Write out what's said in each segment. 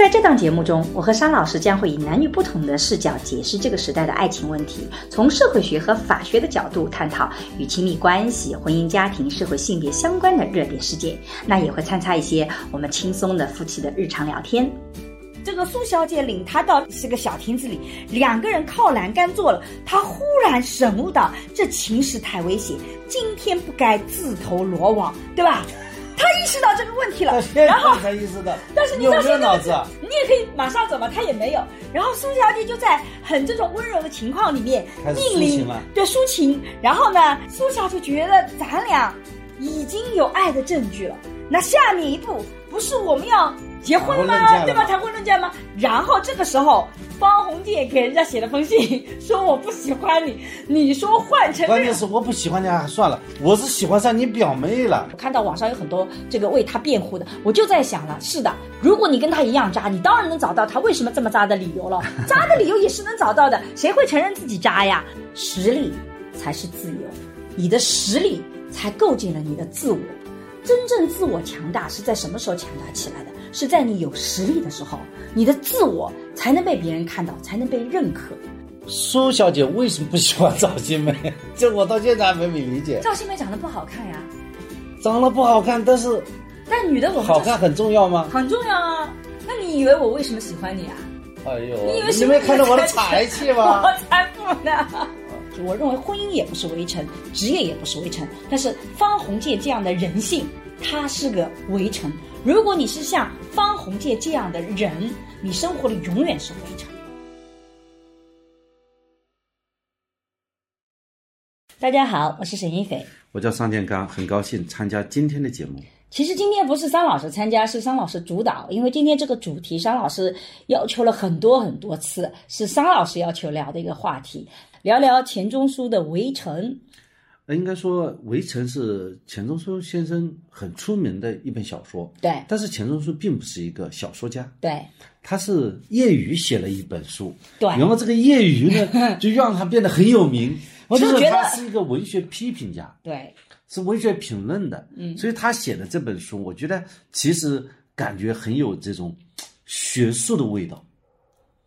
在这档节目中，我和沙老师将会以男女不同的视角解释这个时代的爱情问题，从社会学和法学的角度探讨与亲密关系、婚姻家庭、社会性别相关的热点事件。那也会参差一些我们轻松的夫妻的日常聊天。这个苏小姐领他到是个小亭子里，两个人靠栏杆坐了。她忽然醒悟到，这情势太危险，今天不该自投罗网，对吧？他意识到这个问题了，然后才意识到，但是你有没有脑子？你也可以马上走嘛，他也没有。然后苏小姐就在很这种温柔的情况里面命令，对抒情。然后呢，苏小姐觉得咱俩已经有爱的证据了，那下面一步不是我们要结婚吗？对吧？谈婚论嫁吗？然后这个时候。方鸿渐给人家写了封信，说我不喜欢你。你说换成关键是我不喜欢你，算了，我是喜欢上你表妹了。我看到网上有很多这个为他辩护的，我就在想了，是的，如果你跟他一样渣，你当然能找到他为什么这么渣的理由了。渣的理由也是能找到的，谁会承认自己渣呀？实力才是自由，你的实力才构建了你的自我。真正自我强大是在什么时候强大起来的？是在你有实力的时候，你的自我才能被别人看到，才能被认可。苏小姐为什么不喜欢 赵新梅？这我到现在还没没理解。赵新梅长得不好看呀，长得不好看，但是但女的我们好看很重要吗？很重要啊。那你以为我为什么喜欢你啊？哎呦，你以为你没看到我的才气吗？我才不呢。我认为婚姻也不是围城，职业也不是围城，但是方鸿渐这样的人性，他是个围城。如果你是像方鸿渐这样的人，你生活里永远是围城。大家好，我是沈一斐，我叫桑建刚，很高兴参加今天的节目。其实今天不是桑老师参加，是桑老师主导，因为今天这个主题桑老师要求了很多很多次，是桑老师要求聊的一个话题，聊聊钱钟书的《围城》。应该说，《围城》是钱钟书先生很出名的一本小说。对。但是钱钟书并不是一个小说家。对。他是业余写了一本书。对。然后这个业余呢，就让他变得很有名。我就觉得他是一个文学批评家。对。是文学评论的。嗯。所以他写的这本书，我觉得其实感觉很有这种学术的味道。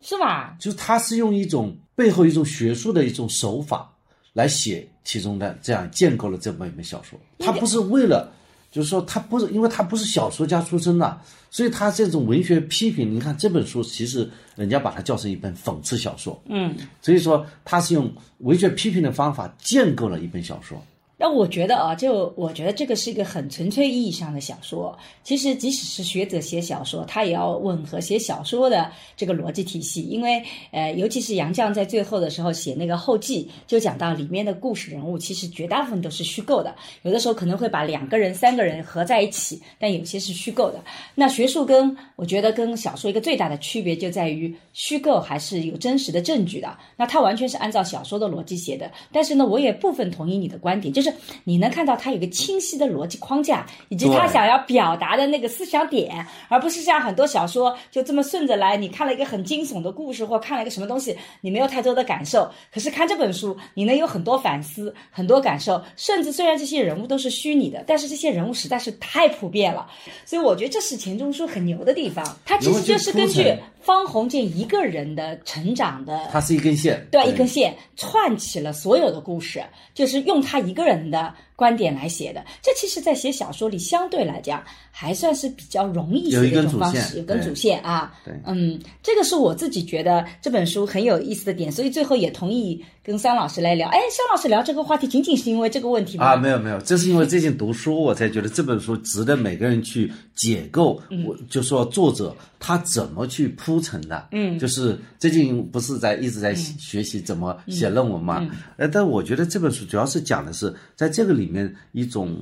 是吧？就是他是用一种背后一种学术的一种手法。来写其中的这样建构了这么一本小说，他不是为了，就是说他不是，因为他不是小说家出身的，所以他这种文学批评，你看这本书其实人家把它叫成一本讽刺小说，嗯，所以说他是用文学批评的方法建构了一本小说。那我觉得啊，就我觉得这个是一个很纯粹意义上的小说。其实，即使是学者写小说，他也要吻合写小说的这个逻辑体系。因为，呃，尤其是杨绛在最后的时候写那个后记，就讲到里面的故事人物，其实绝大部分都是虚构的。有的时候可能会把两个人、三个人合在一起，但有些是虚构的。那学术跟我觉得跟小说一个最大的区别就在于，虚构还是有真实的证据的。那他完全是按照小说的逻辑写的。但是呢，我也部分同意你的观点，就是。你能看到他有个清晰的逻辑框架，以及他想要表达的那个思想点，而不是像很多小说就这么顺着来。你看了一个很惊悚的故事，或看了一个什么东西，你没有太多的感受。可是看这本书，你能有很多反思，很多感受。甚至虽然这些人物都是虚拟的，但是这些人物实在是太普遍了。所以我觉得这是钱钟书很牛的地方。他其实就是根据方鸿渐一个人的成长的，他是一根线，对，一根线串起了所有的故事，就是用他一个人的。观点来写的，这其实，在写小说里相对来讲还算是比较容易写的一种方式，有根主线啊。对，嗯，这个是我自己觉得这本书很有意思的点，所以最后也同意跟桑老师来聊。哎，桑老师聊这个话题，仅仅是因为这个问题吗？啊，没有没有，这是因为最近读书，我才觉得这本书值得每个人去解构。我就说作者他怎么去铺陈的，嗯，就是最近不是在一直在学习怎么写论文嘛？呃，但我觉得这本书主要是讲的是在这个里。里面一种，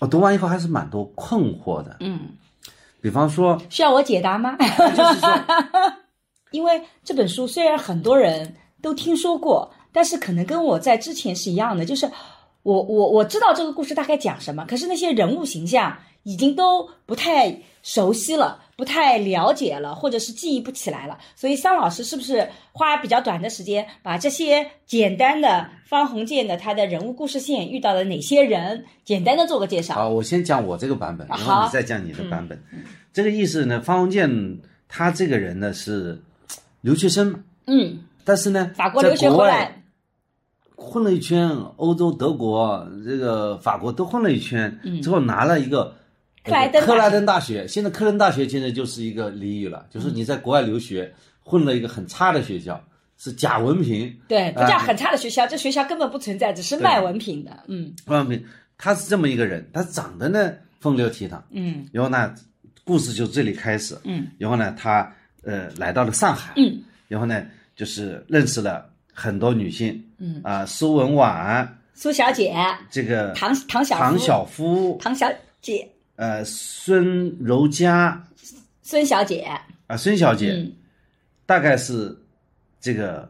我读完以后还是蛮多困惑的。嗯，比方说，需要我解答吗？就是说，因为这本书虽然很多人都听说过，但是可能跟我在之前是一样的，就是我我我知道这个故事大概讲什么，可是那些人物形象已经都不太熟悉了，不太了解了，或者是记忆不起来了。所以桑老师是不是花比较短的时间，把这些简单的方鸿渐的他的人物故事线遇到了哪些人，简单的做个介绍？啊，我先讲我这个版本，然后你再讲你的版本。这个意思呢，方鸿渐他这个人呢是留学生，嗯，但是呢，法国留学回来，混了一圈，欧洲、德国、这个法国都混了一圈，之后拿了一个克莱登大学。克莱登大学。现在克莱登大学现在就是一个俚语了，就是你在国外留学，混了一个很差的学校，是假文凭。对，不叫很差的学校，这学校根本不存在，只是卖文凭的。嗯。文凭，他是这么一个人，他长得呢风流倜傥，嗯。然后呢，故事就这里开始，嗯，然后呢，他呃来到了上海，嗯，然后呢，就是认识了很多女性，嗯。啊、苏文婉，苏小姐、这个唐唐小夫。唐小夫，唐小姐、呃，孙柔嘉孙小姐，啊，孙小姐，嗯大概是这个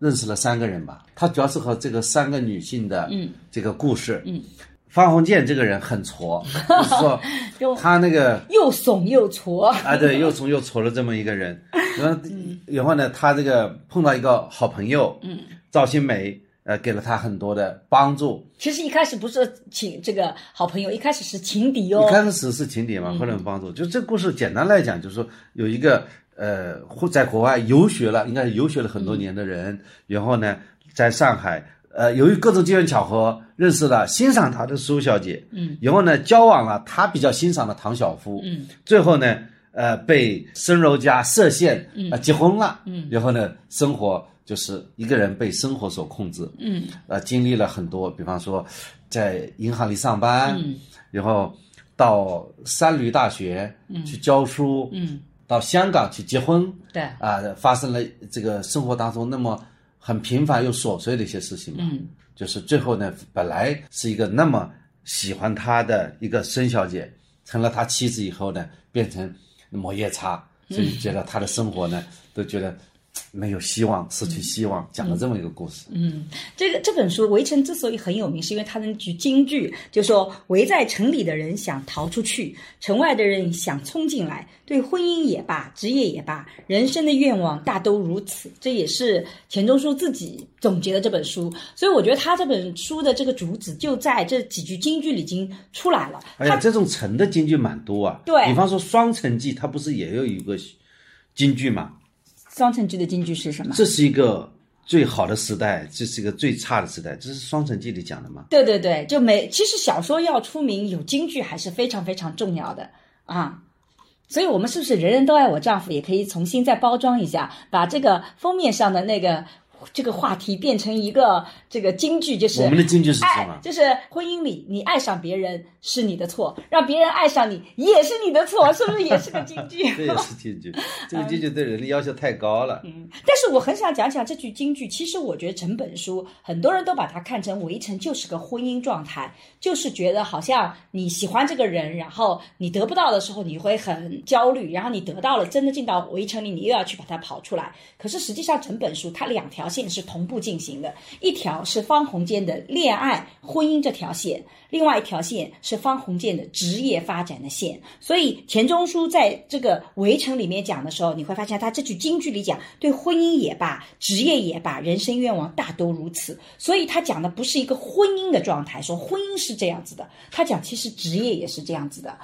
认识了三个人吧。她主要是和这个三个女性的嗯这个故事。嗯，方鸿渐这个人很挫，就是说 他那个又怂又挫。啊，对，又怂又挫的这么一个人。然后，然后呢，他这个碰到一个好朋友，嗯，赵新梅，呃，给了他很多的帮助。其实一开始不是情这个好朋友，一开始是情敌一哦。开始是情敌嘛，后来帮助。就这故事简单来讲，就是说有一个呃，或在国外游学了，应该是游学了很多年的人，然后呢，在上海，呃，由于各种机缘巧合认识了欣赏他的苏小姐，嗯，然后呢，交往了他比较欣赏的唐晓夫，嗯，最后呢，呃，被生柔家设限，呃，结婚了，嗯，然后呢，生活就是一个人被生活所控制，嗯。呃，经历了很多，比方说在银行里上班，嗯。然后到三闾大学去教书，嗯，到香港去结婚，对，啊、发生了这个生活当中那么很平凡又琐碎的一些事情嘛，嗯。就是最后呢，本来是一个那么喜欢他的一个孙小姐，成了他妻子以后呢，变成抹夜叉，所以觉得他的生活呢，都觉得没有希望，失去希望，讲了这么一个故事。嗯，这个这本书《围城》之所以很有名，是因为它的那句金句，就说围在城里的人想逃出去，城外的人想冲进来。对婚姻也罢，职业也罢，人生的愿望大都如此。这也是钱钟书自己总结的这本书，所以我觉得他这本书的这个主旨就在这几句金句里已经出来了。哎呀，这种城的金句蛮多啊。对比方说《双城记》，它不是也有一个京剧嘛？双城记的金句是什么？这是一个最好的时代，这是一个最差的时代，这是《双城记》里讲的吗？对对对，就没。其实小说要出名，有京剧还是非常非常重要的啊。所以，我们是不是人人都爱我丈夫也可以重新再包装一下，把这个封面上的那个这个话题变成一个这个京剧，就是我们的京剧是什爱么，？就是婚姻里你爱上别人是你的错，让别人爱上你也是你的错，是不是也是个京剧？这也是京剧，这个京剧对人的要求太高了。嗯但是我很想讲讲这句京剧。其实我觉得整本书很多人都把它看成《围城》就是个婚姻状态，就是觉得好像你喜欢这个人，然后你得不到的时候你会很焦虑，然后你得到了，真的进到围城里，你又要去把它跑出来。可是实际上整本书它两条线是同步进行的，一条是方鸿渐的恋爱婚姻这条线，另外一条线是方鸿渐的职业发展的线。所以钱钟书在这个《围城》里面讲的时候，你会发现他这句京剧里讲，对婚姻也罢，职业也罢，人生愿望大都如此。所以他讲的不是一个婚姻的状态，说婚姻是这样子的，他讲其实职业也是这样子的。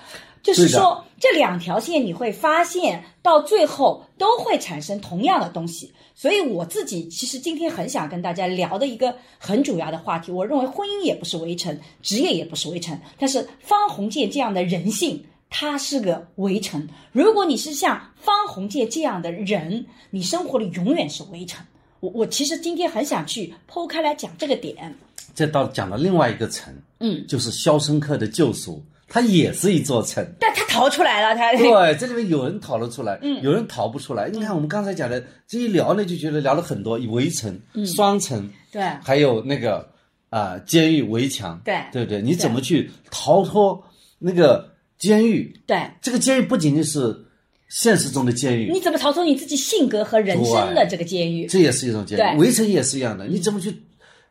就是说，这两条线你会发现，到最后都会产生同样的东西。所以我自己其实今天很想跟大家聊的一个很主要的话题，我认为婚姻也不是围城，职业也不是围城，但是方鸿渐这样的人性，他是个围城。如果你是像方鸿渐这样的人，你生活里永远是围城。我我其实今天很想去剖开来讲这个点。这到讲了另外一个层，嗯，就是《肖申克的救赎》，它也是一座城。但它逃出来了，它对，这里面有人逃了出来，嗯有人逃不出来。你看我们刚才讲的，这一聊呢，就觉得聊了很多，围城、嗯双城，对还有那个啊、监狱围墙，对对不对？你怎么去逃脱那个监狱？对这个监狱不仅仅是现实中的监狱，你怎么逃脱你自己性格和人生的这个监狱？这也是一种监对狱。围城也是一样的，你怎么去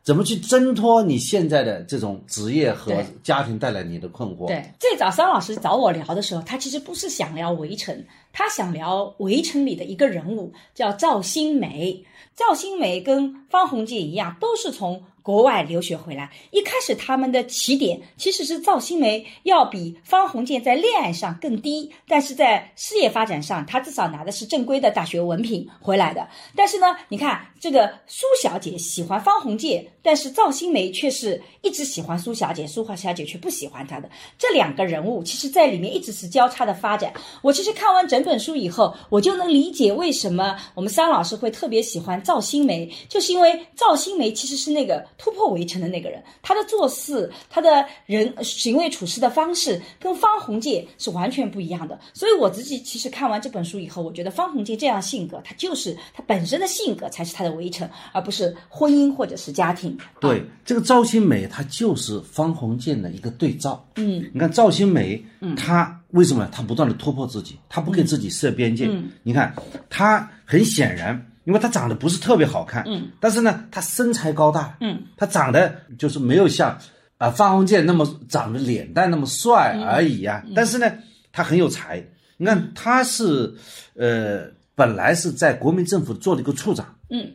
怎么去挣脱你现在的这种职业和家庭带来你的困惑？对，最早桑老师找我聊的时候，他其实不是想聊《围城》，他想聊《围城》里的一个人物，叫赵新梅。赵新梅跟方鸿渐一样，都是从国外留学回来。一开始他们的起点其实是赵新梅要比方鸿渐在恋爱上更低，但是在事业发展上，他至少拿的是正规的大学文凭回来的。但是呢，你看这个苏小姐喜欢方鸿渐，但是赵新梅却是一直喜欢苏小姐，苏小姐却不喜欢她的。这两个人物，其实在里面一直是交叉的发展。我其实看完整本书以后，我就能理解为什么我们桑老师会特别喜欢赵新梅，就是因为赵新梅其实是那个突破围城的那个人，她的做事、她的人行为处事的方式跟方鸿渐是完全不一样的。所以我自己其实看完这本书以后，我觉得方鸿渐这样性格，他就是他本身的性格才是他的围城，而不是婚姻或者是家庭。对，这个赵新梅她就是方鸿渐的一个对照。嗯，你看赵新梅，嗯她为什么他不断的突破自己，他不给自己设边界？嗯。你看他很显然，因为他长得不是特别好看，嗯，但是呢，他身材高大，嗯，他长得就是没有像啊、方鸿渐那么长得脸蛋那么帅而已呀、但是呢，他很有才。你看他是呃，本来是在国民政府做了一个处长，嗯。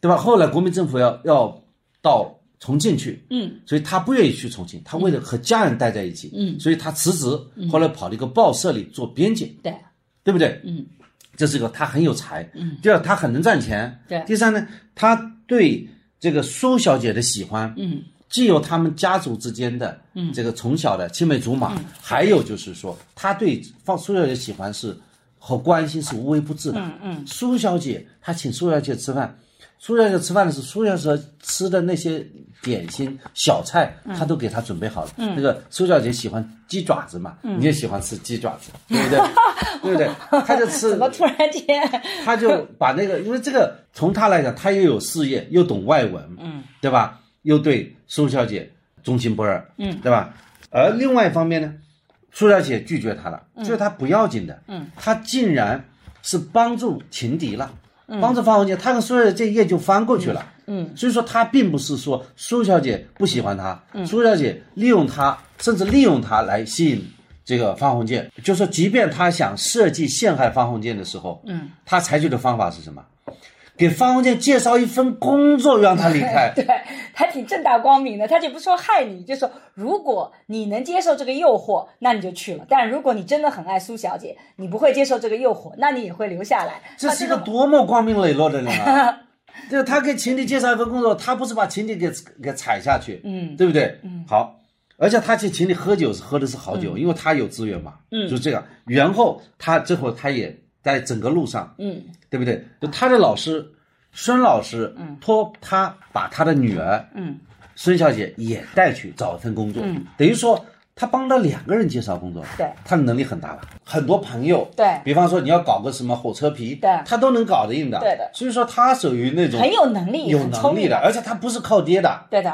对吧？后来国民政府要要到重庆去，嗯。所以他不愿意去重庆，他为了和家人待在一起，嗯。所以他辞职，后来跑了一个报社里做编辑，对，对不对？嗯，这是一个他很有才，嗯，第二他很能赚钱，对。第三呢，他对这个苏小姐的喜欢，嗯。既有他们家族之间的嗯。这个从小的青梅竹马，嗯。还有就是说他对放苏小姐喜欢是和关心是无微不至的。嗯嗯。苏小姐她请苏小姐吃饭，苏小姐吃饭的时候，苏小姐吃的那些点心小菜，嗯她都给她准备好了。那个苏小姐喜欢鸡爪子嘛，你也喜欢吃鸡爪子，对不对？对不对？她就吃 怎么突然间？他就把那个，因为这个从他来讲，他又有事业，又懂外文，嗯，对吧？又对苏小姐忠心不二，嗯，对吧？而另外一方面呢，苏小姐拒绝他了，拒绝他不要紧的，嗯，他竟然是帮助情敌了，帮助方鸿渐，他跟苏小姐这一页就翻过去了。嗯，所以说他并不是说苏小姐不喜欢他，苏小姐利用他，甚至利用他来吸引这个方鸿渐。就说即便他想设计陷害方鸿渐的时候，嗯，他采取的方法是什么？给方鸿渐介绍一份工作，让他离开。对，他挺正大光明的，他就不说害你，就说如果你能接受这个诱惑，那你就去了；但如果你真的很爱苏小姐，你不会接受这个诱惑，那你也会留下来。这是一个多么光明磊落的人啊！就他给情敌介绍一份工作，他不是把情敌给给踩下去，嗯对不对？嗯，好，而且他去请你喝酒是喝的是好酒，因为他有资源嘛，嗯就这样。然后他最后他也在整个路上，嗯。对不对？就他的老师孙老师，嗯，托他把他的女儿嗯。孙小姐也带去找一份工作，嗯，等于说他帮了两个人介绍工作，对。他的能力很大了。很多朋友，对。比方说你要搞个什么火车皮，对。他都能搞得定的，对的。所以说他属于那种很有能力有能力的，而且他不是靠爹的，对的。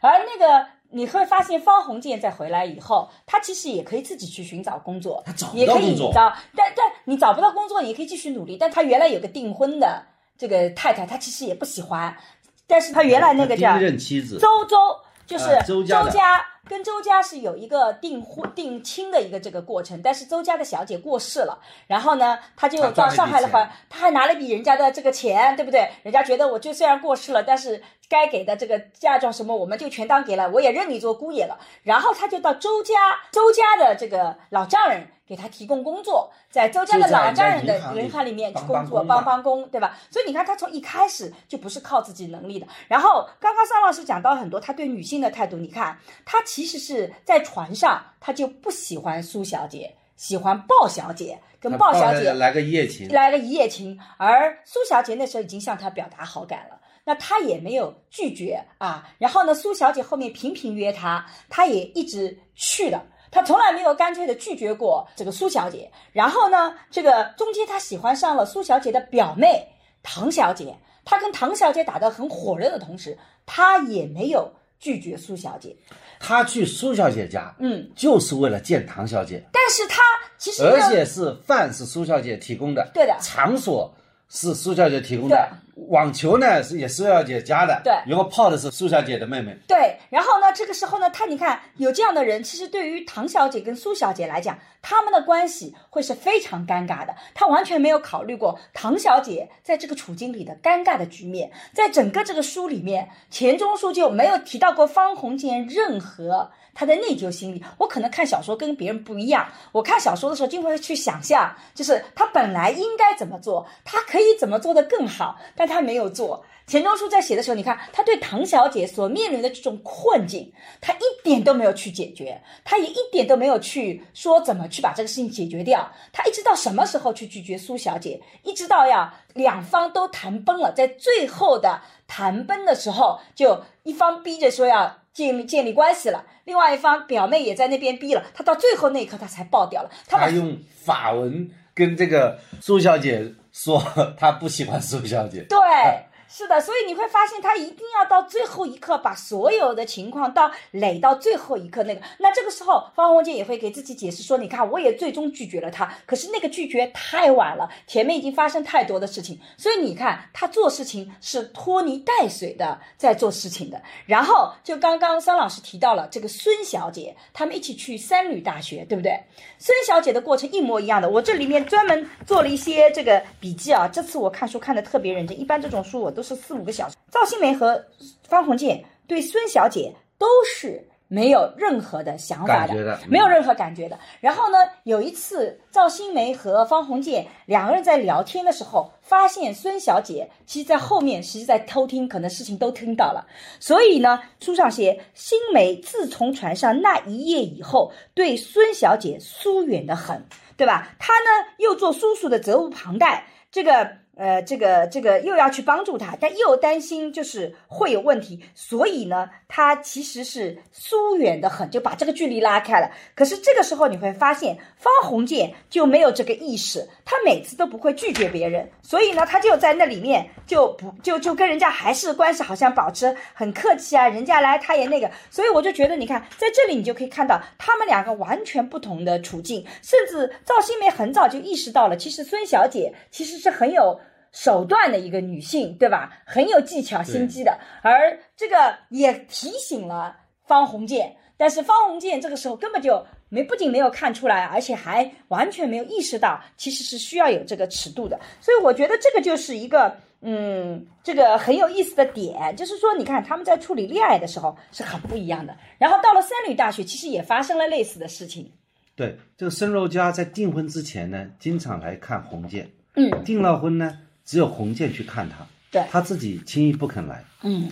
而那个你会发现，方鸿渐在回来以后，他其实也可以自己去寻找工作，他找不也可以到工作找，但但你找不到工作，你也可以继续努力。但他原来有个订婚的这个太太，他其实也不喜欢，但是他原来那个叫第一任妻子，周周，就是呃周家的跟周家是有一个订婚订亲的一个这个过程，但是周家的小姐过世了，然后呢，他就到上海的话，他还拿了一笔人家的这个钱，对不对？人家觉得我就虽然过世了，但是该给的这个嫁妆什么，我们就全当给了，我也认你做姑爷了。然后他就到周家，周家的这个老丈人给他提供工作，在周家的老丈人的银行里面去工作，帮帮帮工，对吧？所以你看，他从一开始就不是靠自己能力的。然后刚刚桑老师讲到很多他对女性的态度，你看他其实是在船上，他就不喜欢苏小姐，喜欢鲍小姐，跟鲍小姐来来个一夜情，来个一夜情，而苏小姐那时候已经向他表达好感了。那他也没有拒绝啊，然后呢，苏小姐后面频频约他，他也一直去了，他从来没有干脆的拒绝过这个苏小姐。然后呢，这个中间他喜欢上了苏小姐的表妹唐小姐，他跟唐小姐打得很火热的同时，他也没有拒绝苏小姐。他去苏小姐家，嗯，就是为了见唐小姐，但是他其实而且是饭是苏小姐提供的，对的。场所是苏小姐提供的，网球呢是也苏小姐家的，对然后泡的是苏小姐的妹妹，对，然后呢，这个时候呢，他你看有这样的人，其实对于唐小姐跟苏小姐来讲，他们的关系会是非常尴尬的。他完全没有考虑过唐小姐在这个处境里的尴尬的局面。在整个这个书里面，钱钟书就没有提到过方鸿渐任何他的内疚心理。我可能看小说跟别人不一样，我看小说的时候就会去想象，就是他本来应该怎么做，他可以怎么做得更好，但他没有做。钱钟书在写的时候，你看他对唐小姐所面临的这种困境，他一点都没有去解决，他也一点都没有去说怎么去把这个事情解决掉。他一直到什么时候去拒绝苏小姐，一直到要两方都谈崩了，在最后的谈崩的时候，就一方逼着说要建立建立关系了，另外一方表妹也在那边逼了，他到最后那一刻他才爆掉了。他用法文跟这个苏小姐说他不喜欢苏小姐，对，是的，所以你会发现他一定要到最后一刻把所有的情况到垒到最后一刻那个。那这个时候，方鸿渐也会给自己解释说：“你看，我也最终拒绝了他，可是那个拒绝太晚了，前面已经发生太多的事情，所以你看他做事情是拖泥带水的在做事情的。然后就刚刚桑老师提到了这个孙小姐，他们一起去三旅大学，对不对？孙小姐的过程一模一样的，我这里面专门做了一些这个笔记啊。这次我看书看的特别认真，一般这种书我都是四五个小时。赵新梅和方鸿渐对孙小姐都是没有任何的想法的没有任何感觉的。然后呢，有一次赵新梅和方鸿渐两个人在聊天的时候，发现孙小姐其实在后面，其实在偷听，可能事情都听到了。所以呢，书上写，新梅自从船上那一夜以后，对孙小姐疏远的很，对吧？她呢又做叔叔的责无旁贷，这个。呃，这个这个又要去帮助他，但又担心就是会有问题，所以呢，他其实是疏远的很，就把这个距离拉开了。可是这个时候你会发现，方鸿渐就没有这个意识，他每次都不会拒绝别人，所以呢，他就在那里面就不就就跟人家还是关系好像保持很客气啊，人家来他也那个，所以我就觉得，你看在这里你就可以看到他们两个完全不同的处境，甚至赵新梅很早就意识到了，其实孙小姐其实是很有。手段的一个女性，对吧？很有技巧、心机的，而这个也提醒了方鸿渐。但是方鸿渐这个时候根本就没，不仅没有看出来，而且还完全没有意识到，其实是需要有这个尺度的。所以我觉得这个就是一个，嗯，这个很有意思的点，就是说，你看他们在处理恋爱的时候是很不一样的。然后到了三旅大学，其实也发生了类似的事情。对，这个申柔嘉在订婚之前呢，经常来看鸿渐，嗯，订了婚呢。只有洪建去看他，对，他自己轻易不肯来。嗯，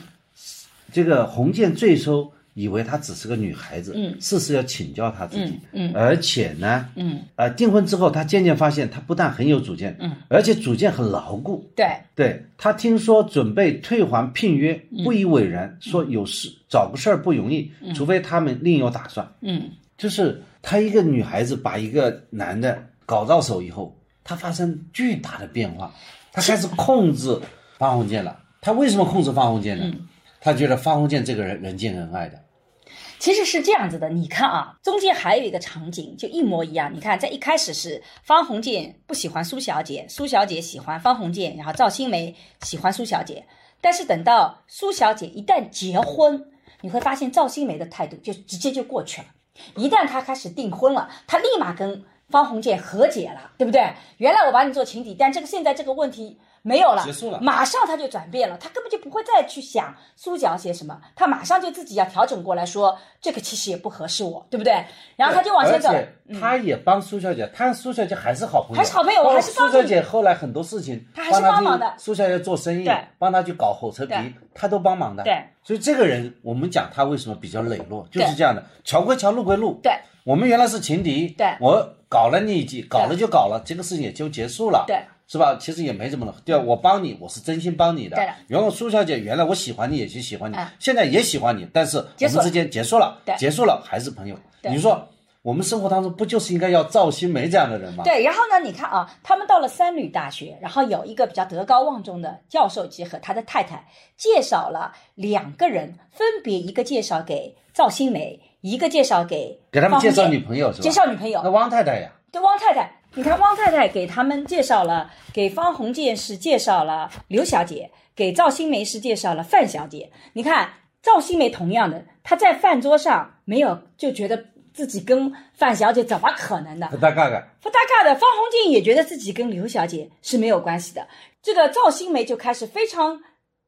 这个洪建最初以为她只是个女孩子，嗯，事事要请教她自己，嗯，而且呢，嗯，呃，订婚之后，他渐渐发现她不但很有主见，嗯，而且主见很牢固。对，对他听说准备退还聘约，不以为然，说有事找个事儿不容易，除非他们另有打算。嗯，就是她一个女孩子把一个男的搞到手以后，她发生巨大的变化。他开始控制方鸿渐了。他为什么控制方鸿渐呢？他觉得方鸿渐这个人人见人爱的。其实是这样子的，你看啊，中间还有一个场景，就一模一样。你看，在一开始是方鸿渐不喜欢苏小姐，苏小姐喜欢方鸿渐，然后赵新梅喜欢苏小姐。但是等到苏小姐一旦结婚，你会发现赵新梅的态度就直接就过去了。一旦她开始订婚了，她立马跟。方鸿渐和解了，对不对？原来我把你做情敌，但这个现在这个问题没有了，结束了，马上他就转变了，他根本就不会再去想苏小姐什么，他马上就自己要调整过来说，这个其实也不合适我，对不对？然后他就往前走，他也帮苏小姐，他苏小姐还是好朋友，还是好朋友，还是苏小姐后来很多事情，他还是帮忙的。苏小姐做生意，帮他去搞火车皮，他都帮忙的。对，所以这个人，我们讲他为什么比较磊落，就是这样的，桥归桥，路归路。对，我们原来是情敌，对，我。搞了你一记，搞了就搞了，这个事情也就结束了，对，是吧？其实也没什么了。对，我帮你，我是真心帮你的。对然后苏小姐，原来我喜欢你，也是喜欢你，现在也喜欢你，但是我们之间结束了，对，结束了还是朋友。你说我们生活当中不就是应该要赵新梅这样的人吗？对，然后呢，你看啊，他们到了三旅大学，然后有一个比较德高望重的教授级和他的太太介绍了两个人，分别一个介绍给赵新梅，一个介绍给给他们介绍女朋友是吧？介绍女朋友那。汪太太呀，对汪太太，你看汪太太给他们介绍了，给方鸿渐是介绍了刘小姐，给赵新梅是介绍了范小姐。你看赵新梅同样的，她在饭桌上没有就觉得自己跟范小姐怎么可能的？不搭嘎的。不搭嘎的。方鸿渐也觉得自己跟刘小姐是没有关系的。这个赵新梅就开始非常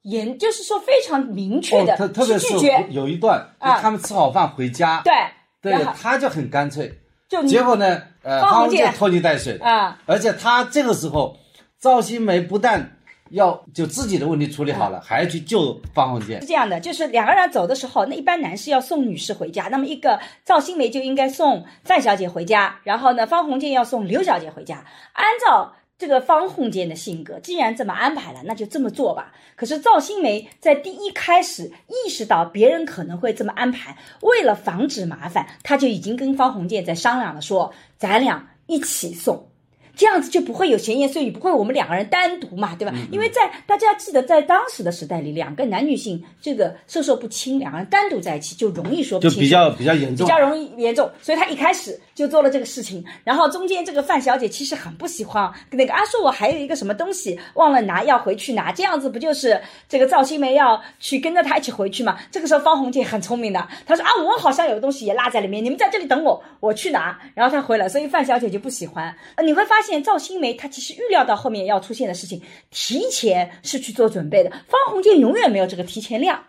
严，就是说非常明确哦，的特特别是去拒绝。有一段，他们吃好饭回家，对，对，他就很干脆。就结果呢，呃，方鸿渐拖泥带水的，啊，而且他这个时候，赵新梅不但要就自己的问题处理好了，还要去救方鸿渐是。这样的，就是两个人走的时候，那一般男士要送女士回家，那么一个赵新梅就应该送范小姐回家，然后呢，方鸿渐要送刘小姐回家。按照这个方鸿渐的性格，既然这么安排了，那就这么做吧。可是赵新梅在第一开始意识到别人可能会这么安排，为了防止麻烦，她就已经跟方鸿渐在商量了，说咱俩一起送。这样子就不会有闲言碎语，不会我们两个人单独嘛，对吧？因为在大家记得，在当时的时代里，两个男女性这个授受不亲，两个人单独在一起就容易说不清，就比较比较严重，比较容易严重，所以他一开始就做了这个事情。然后中间这个范小姐其实很不喜欢那个啊，说我还有一个什么东西忘了拿，要回去拿，这样子不就是这个赵新梅要去跟着他一起回去嘛？这个时候方红姐很聪明的，她说啊，我好像有东西也落在里面，你们在这里等我，我去拿。然后她回来，所以范小姐就不喜欢。呃，你会发现现赵新梅她其实预料到后面要出现的事情，提前是去做准备的。方鸿渐永远没有这个提前量。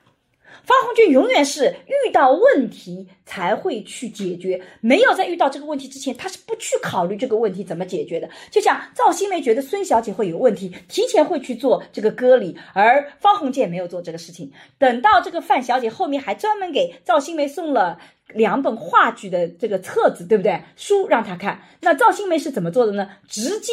方鸿渐永远是遇到问题才会去解决，没有在遇到这个问题之前，他是不去考虑这个问题怎么解决的。就像赵新梅觉得孙小姐会有问题，提前会去做这个割礼，而方鸿渐没有做这个事情。等到这个范小姐后面还专门给赵新梅送了。两本话剧的这个册子，对不对？书让她看。那赵新梅是怎么做的呢？直接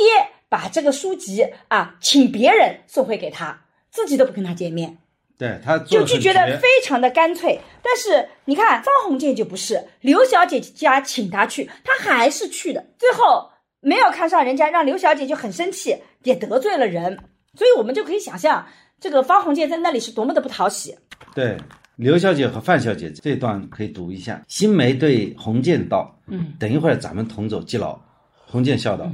把这个书籍啊，请别人送回给她，自己都不跟她见面。对他做就拒绝的非常的干脆。但是你看方鸿渐就不是，刘小姐家请他去，他还是去的，最后没有看上人家，让刘小姐就很生气，也得罪了人。所以我们就可以想象，这个方鸿渐在那里是多么的不讨喜。对，刘小姐和范小姐这段可以读一下。新梅对鸿渐道：“嗯，等一会儿咱们同走基牢。”鸿渐笑道：“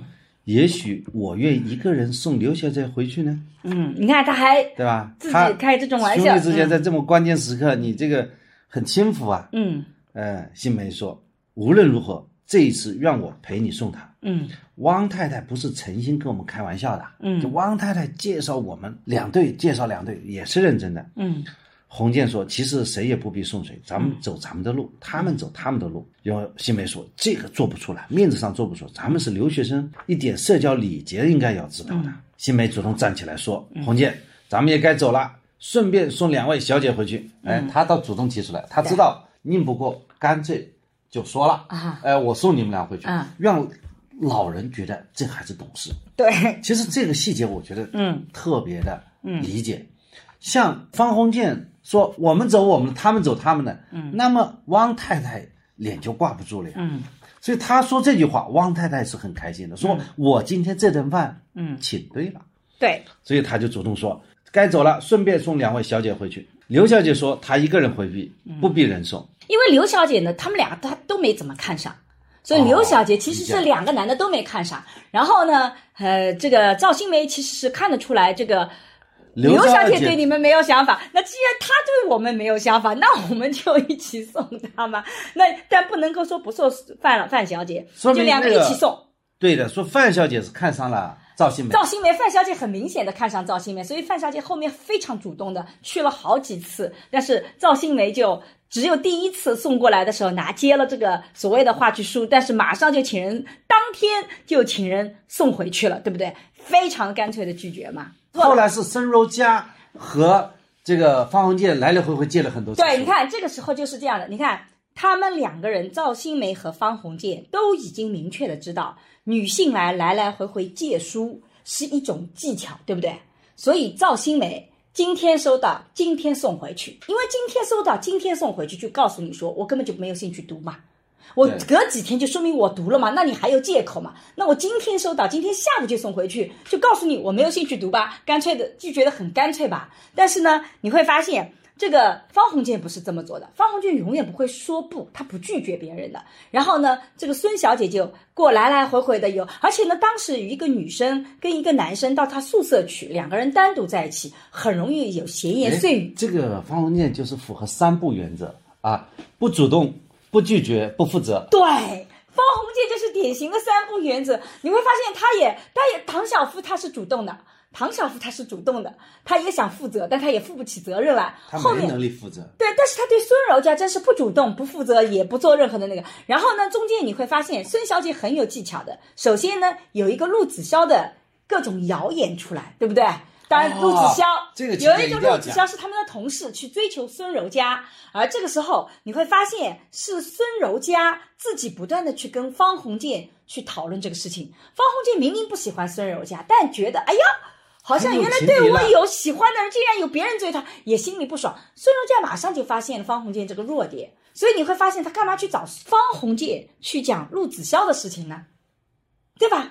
也许我愿一个人送刘小姐回去呢，嗯，你看他还对吧？自己他开这种玩笑兄弟之间在这么关键时刻，你这个很轻浮啊。嗯呃，新梅说：“无论如何，这一次让我陪你送她。”嗯汪太太不是诚心跟我们开玩笑的，嗯就汪太太介绍我们两队，介绍两队也是认真的。嗯洪建说：“其实谁也不必送谁，咱们走咱们的路，他们走他们的路。”然后新梅说：“这个做不出来，面子上做不出，咱们是留学生，一点社交礼节应该要知道的。新梅主动站起来说：“洪建，咱们也该走了，顺便送两位小姐回去。”哎，他倒主动提出来，他知道拧不过，干脆就说了：“啊，哎，我送你们俩回去，啊让老人觉得这孩子懂事。”对，其实这个细节我觉得嗯特别的理解。像方鸿渐说我们走我们的，他们走他们的，嗯，那么汪太太脸就挂不住了呀。嗯。所以他说这句话，汪太太是很开心的，说我今天这顿饭嗯，请对了，对，所以他就主动说该走了，顺便送两位小姐回去。刘小姐说她一个人回避，不必人送。因为刘小姐呢，他们两个她都没怎么看上，所以刘小姐其实是两个男的都没看上。然后呢，呃，这个赵新梅其实是看得出来，这个刘小小姐对你们没有想法。那既然她对我们没有想法，那我们就一起送她嘛。那但不能够说不送范了范小姐，说明就两个那个一起送。对的，说范小姐是看上了赵新梅。赵新梅，范小姐很明显的看上赵新梅，所以范小姐后面非常主动的去了好几次，但是赵新梅就只有第一次送过来的时候拿接了这个所谓的话剧书，但是马上就请人当天就请人送回去了，对不对？非常干脆的拒绝嘛。后来是申柔嘉和这个方鸿渐来来回回借了很多次书。对，你看这个时候就是这样的。你看他们两个人，赵新梅和方鸿渐都已经明确的知道，女性来来来回回借书是一种技巧，对不对？所以赵新梅今天收到，今天送回去，因为今天收到，今天送回去，就告诉你说我根本就没有兴趣读嘛。我隔几天就说明我读了嘛，那你还有借口嘛？那我今天收到，今天下午就送回去，就告诉你我没有兴趣读吧，干脆的拒绝的很干脆吧。但是呢，你会发现。这个方鸿渐不是这么做的，方鸿渐永远不会说不，他不拒绝别人的。然后呢，这个孙小姐就过来来回回的有，而且呢，当时有一个女生跟一个男生到他宿舍去，两个人单独在一起，很容易有闲言碎语哎。这个方鸿渐就是符合三不原则啊，不主动、不拒绝、不负责。对，方鸿渐就是典型的三不原则。你会发现，他也，他也，唐小夫他是主动的，唐小夫他是主动的，他也想负责，但他也负不起责任来。他没能力负责。对，但是他对孙柔家真是不主动、不负责，也不做任何的那个。然后呢，中间你会发现孙小姐很有技巧的。首先呢，有一个陆子潇的各种谣言出来，对不对？当陆子潇、这个有一个陆子潇是他们的同事，去追求孙柔嘉，而这个时候你会发现是孙柔嘉自己不断的去跟方鸿渐去讨论这个事情。方鸿渐明明不喜欢孙柔嘉，但觉得哎呀。好像原来对我有喜欢的人，竟然有别人追他，也心里不爽。孙柔嘉马上就发现了方鸿渐这个弱点，所以你会发现他干嘛去找方鸿渐去讲陆子潇的事情呢？对吧？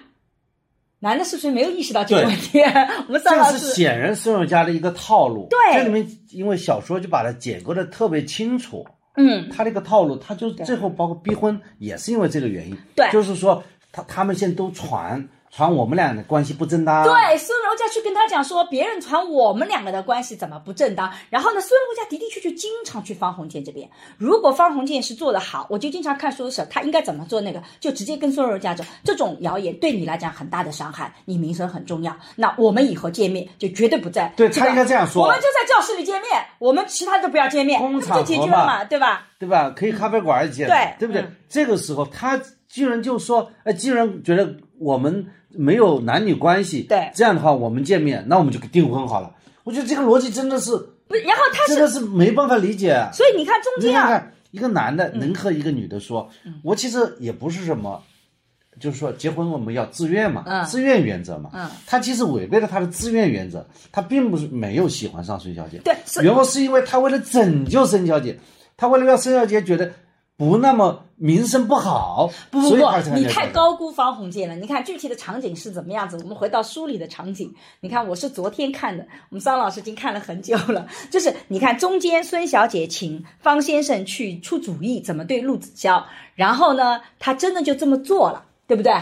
男的是不是没有意识到这个问题？我们这桑老师是显然孙永佳的一个套路。对这里面因为小说就把它解构的特别清楚，嗯，他这个套路，他就最后包括逼婚也是因为这个原因。对就是说他他们现在都传传我们俩的关系不正当。对，孙柔嘉去跟他讲说，别人传我们两个的关系怎么不正当？然后呢，孙柔嘉的的确确经常去方鸿渐这边。如果方鸿渐是做得好，我就经常看书的时候，他应该怎么做那个，就直接跟孙柔嘉走，这种谣言对你来讲很大的伤害，你名声很重要。那我们以后见面就绝对不在。对他应该这样说我们就在教室里见面，我们其他都不要见面，那不就解决了嘛，对吧？对吧？可以咖啡馆见的，对对不对？嗯这个时候他居然就说，呃，居然觉得我们没有男女关系，对。这样的话我们见面，那我们就订婚好了。我觉得这个逻辑真的是，不，然后他是，真的是没办法理解。所以你看中间啊，看看，一个男的能和一个女的说，我其实也不是什么，就是说结婚我们要自愿嘛，嗯。自愿原则嘛。嗯。他其实违背了他的自愿原则，他并不是没有喜欢上孙小姐，对是原因是因为他为了拯救孙小姐，他为了让孙小姐觉得不那么名声不好，不不不，你太高估方鸿渐了。你看具体的场景是怎么样子？我们回到书里的场景，你看我是昨天看的，我们桑老师已经看了很久了。就是你看中间孙小姐请方先生去出主意怎么对陆子潇，然后呢，他真的就这么做了，对不对？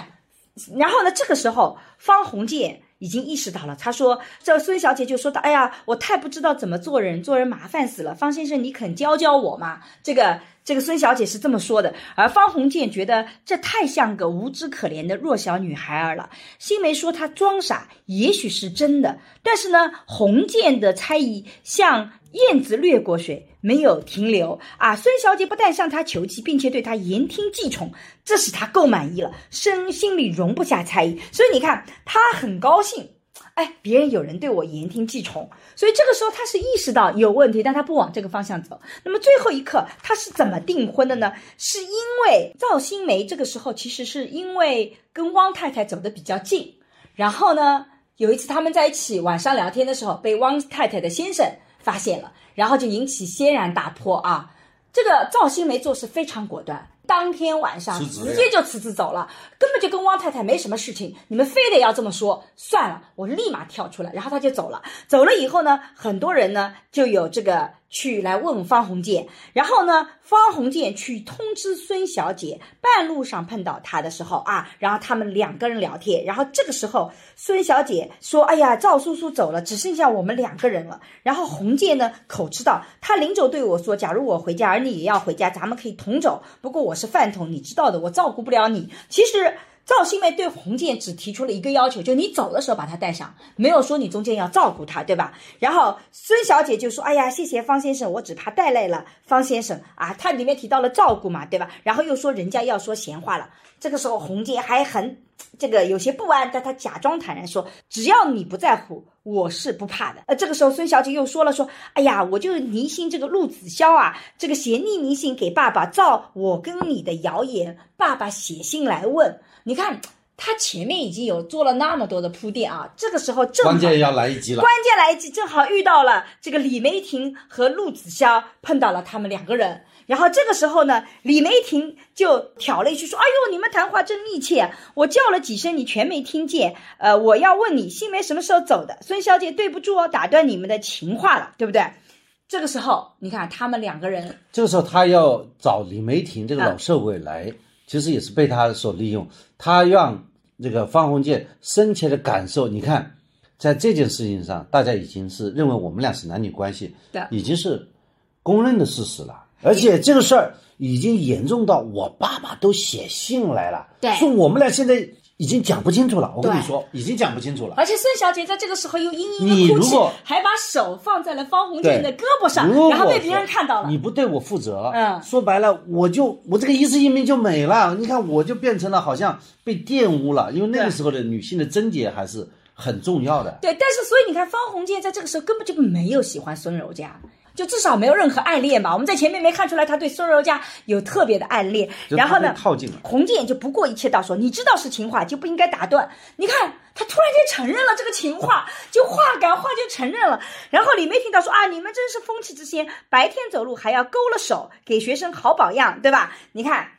然后呢，这个时候方鸿渐已经意识到了，他说：“这孙小姐就说到，哎呀，我太不知道怎么做人，做人麻烦死了。方先生，你肯教教我吗？”这个这个孙小姐是这么说的，而方鸿渐觉得这太像个无知可怜的弱小女孩儿了。新梅说她装傻，也许是真的，但是呢，鸿渐的猜疑像燕子掠过水，没有停留啊。孙小姐不但向他求计，并且对他言听计从，这使他够满意了，身心里容不下猜疑，所以你看他很高兴。哎，别人有人对我言听计从，所以这个时候他是意识到有问题，但他不往这个方向走。那么最后一刻他是怎么订婚的呢？是因为赵新梅这个时候其实是因为跟汪太太走得比较近，然后呢，有一次他们在一起晚上聊天的时候，被汪太太的先生发现了，然后就引起轩然大波啊。这个赵新梅做事非常果断，当天晚上直接就辞职走了，根本就跟汪太太没什么事情。你们非得要这么说，算了，我立马跳出来，然后他就走了。走了以后呢，很多人呢就有这个去来问方鸿渐，然后呢，方鸿渐去通知孙小姐，半路上碰到他的时候啊，然后他们两个人聊天，然后这个时候孙小姐说：“哎呀，赵叔叔走了，只剩下我们两个人了。”然后鸿渐呢口知道，他临走对我说：“假如我回家，而你也要回家，咱们可以同走。不过我是饭桶，你知道的，我照顾不了你。”其实。赵新梅对洪建只提出了一个要求，就你走的时候把他带上，没有说你中间要照顾他，对吧？然后孙小姐就说：“哎呀，谢谢方先生，我只怕带累了方先生啊。”他里面提到了照顾嘛，对吧？然后又说人家要说闲话了。这个时候红姐还很这个有些不安，但她假装坦然说：“只要你不在乎，我是不怕的。”呃，这个时候孙小姐又说了说：“哎呀，我就疑心这个陆子潇啊，这个写匿名信给爸爸，造我跟你的谣言，爸爸写信来问。”你看，他前面已经有做了那么多的铺垫啊，这个时候正好关键要来一集了。关键来一集，正好遇到了这个李梅婷和陆子潇碰到了他们两个人，然后这个时候呢，李梅婷就挑了一句说：“哎呦，你们谈话真密切，我叫了几声你全没听见。呃，我要问你，新梅什么时候走的？孙小姐，对不住哦，打断你们的情话了，对不对？”这个时候，你看他们两个人，这个时候他要找李梅婷这个老社会来，其实也是被他所利用。他让这个方鸿渐深切的感受，你看，在这件事情上，大家已经是认为我们俩是男女关系，对已经是公认的事实了。而且这个事儿已经严重到我爸爸都写信来了，对说我们俩现在已经讲不清楚了。我跟你说，已经讲不清楚了。而且孙小姐在这个时候又嘤嘤你的哭泣如果，还把手放在了方鸿渐的胳膊上，然后被别人看到了。你不对我负责，嗯说白了，我就我这个一世英名就没了。你看，我就变成了好像被玷污了，因为那个时候的女性的贞洁还是很重要的。对，但是所以你看，方鸿渐在这个时候根本就没有喜欢孙柔嘉，就至少没有任何暗恋吧。我们在前面没看出来他对孙柔嘉有特别的暗恋。然后呢他被，套进了。鸿渐就不顾一切道说：“你知道是情话，就不应该打断。”你看，他突然间承认了这个情话，就话赶话就承认了。然后李梅听到说：“啊，你们真是风气之先，白天走路还要勾了手，给学生好榜样，对吧？”你看。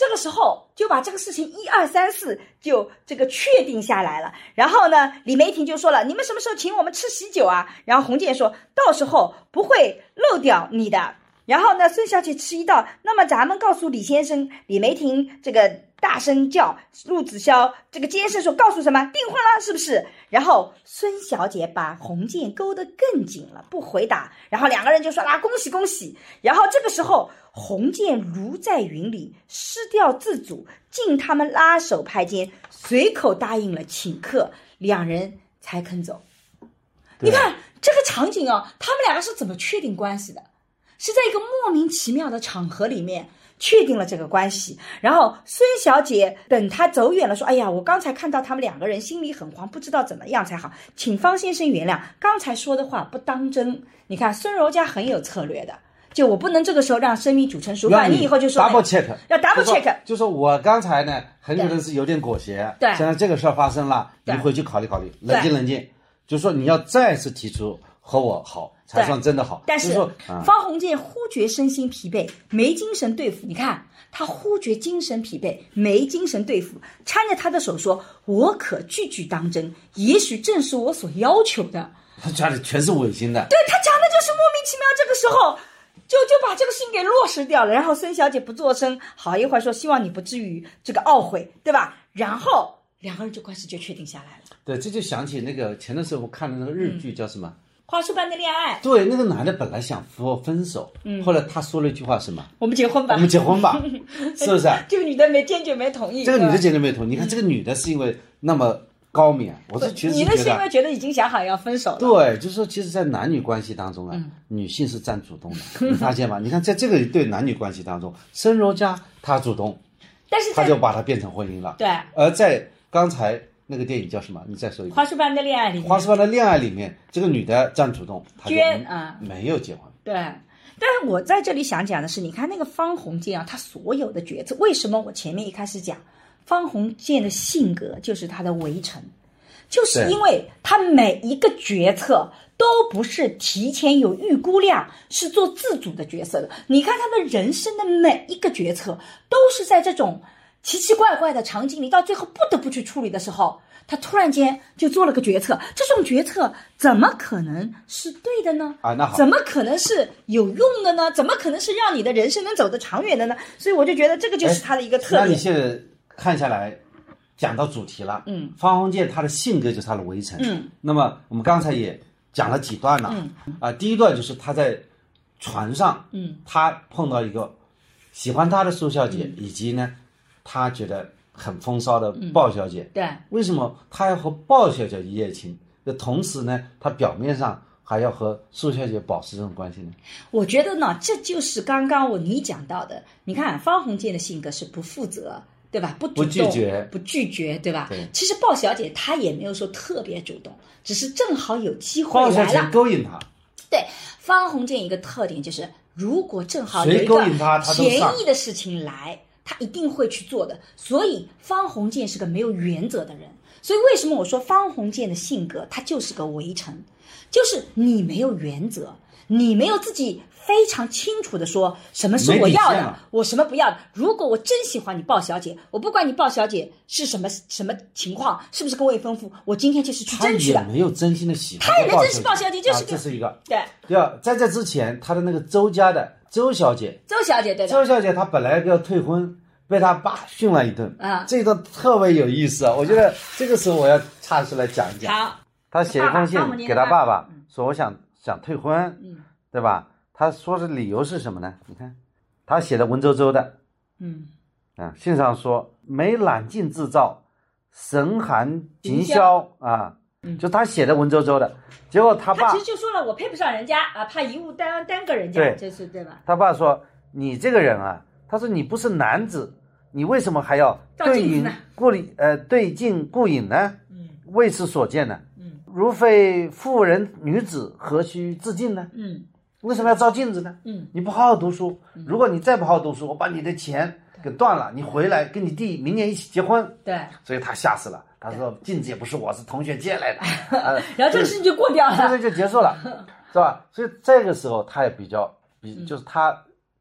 这个时候就把这个事情一二三四就这个确定下来了。然后呢，李梅婷就说了：“你们什么时候请我们吃喜酒啊？”然后洪建说：“到时候不会漏掉你的。”然后呢，孙小姐吃一道：“那么咱们告诉李先生，李梅婷这个大声叫，陆子潇这个监生说告诉什么订婚了，是不是？”然后孙小姐把鸿渐勾得更紧了，不回答。然后两个人就说啦：“恭喜恭喜！”然后这个时候，鸿渐如在云里，失掉自主，竟他们拉手拍肩，随口答应了请客，两人才肯走。你看这个场景哦，他们两个是怎么确定关系的？是在一个莫名其妙的场合里面确定了这个关系。然后孙小姐等他走远了，说：“哎呀，我刚才看到他们两个人心里很慌，不知道怎么样才好，请方先生原谅，刚才说的话不当真。”你看孙柔嘉很有策略的，就我不能这个时候让生米煮成熟饭，让你以后就说 double 哎 check，要 double check 就说我刚才呢，很可能是有点裹挟，对现在这个事儿发生了，你回去考虑考虑，冷静冷静，就是说你要再次提出和我好，才算真的好。但是方鸿渐忽觉身心疲惫，没精神对付。你看他忽觉精神疲惫，没精神对付，搀着他的手说：“我可句句当真，也许正是我所要求的。他家里全是违心的”。对他讲的就是莫名其妙，这个时候就就把这个事情给落实掉了。然后孙小姐不作声，好一会儿说：“希望你不至于这个懊悔，对吧？”然后两个人就关系就确定下来了。对，这就想起那个前段时间我看的那个日剧叫什么？花束般的恋爱，对，那个男的本来想和我分手，后来他说了一句话什么？我们结婚吧。我们结婚吧，是不是？这个女的没坚决没同意。这个女的坚决没同意。你看这个女的是因为那么高明，我是其实你那是因为觉得。已经想好要分手了。对，就是说，其实，在男女关系当中啊，嗯女性是占主动的，你发现吗？你看，在这个一对男女关系当中，申柔嘉她主动，但是在她就把它变成婚姻了。对而在刚才那个电影叫什么？你再说一遍。花束般的恋爱里面，花束般的恋爱里面，这个女的占主动，娟啊没有结婚。对。但是我在这里想讲的是，你看那个方鸿渐啊，他所有的决策，为什么我前面一开始讲方鸿渐的性格就是他的围城，就是因为他每一个决策都不是提前有预估量，是做自主的决策的。你看他的人生的每一个决策，都是在这种奇奇怪怪的场景里，到最后不得不去处理的时候，他突然间就做了个决策。这种决策怎么可能是对的呢？啊那好怎么可能是有用的呢？怎么可能是让你的人生能走得长远的呢？所以我就觉得这个就是他的一个特那你点。现在看下来，讲到主题了。嗯，方鸿渐他的性格就是他的围城。嗯，那么我们刚才也讲了几段了。嗯，啊，第一段就是他在船上，嗯，他碰到一个喜欢他的苏小嗯姐，以及呢，他觉得很风骚的鲍小姐。对，为什么他要和鲍小姐一夜情？那同时呢，他表面上还要和苏小姐保持这种关系呢？我觉得呢，这就是刚刚我你讲到的。你看方鸿渐的性格是不负责，对吧？不主动不拒绝不拒绝，对吧？对其实鲍小姐她也没有说特别主动，只是正好有机会鲍小姐来了。勾引他，对，方鸿渐一个特点就是，如果正好有一个便宜的事情来，他一定会去做的。所以方鸿渐是个没有原则的人。所以为什么我说方鸿渐的性格他就是个围城，就是你没有原则。你没有自己非常清楚的说什么是我要的我什么不要的。如果我真喜欢你鲍小姐，我不管你鲍小姐是什么什么情况，是不是跟未婚夫，我今天就是去争取的。也没有真心的喜欢他也没鲍真心鲍小姐就是啊这是一个。对，第二，在这之前，他的那个周家的周小姐，周小姐对的，周小姐她本来要退婚，被她爸训了一顿啊这段特别有意思啊！我觉得这个时候我要插出来讲一讲。好，他写一封信给他爸爸，说我想想退婚，嗯对吧？他说的理由是什么呢？你看，他写的文绉绉的，嗯啊，信上说没揽镜自照，神寒行行销啊，就他写的文绉绉的，结果他爸他其实就说了，我配不上人家啊，怕贻误耽耽搁人家，对这是对吧？他爸说你这个人啊，他说你不是男子，你为什么还要对影照镜子呢顾里呃对镜顾影呢？嗯为此所见呢？嗯如非妇人女子，何须自尽呢？嗯为什么要照镜子呢？嗯，你不好好读书，如果你再不好好读书，我把你的钱给断了，你回来跟你弟明年一起结婚。对。所以他吓死了，他说镜子也不是我，是同学借来的，呃，然后这个事情就过掉了。这个就结束了，是吧？所以这个时候他也比较比，就是他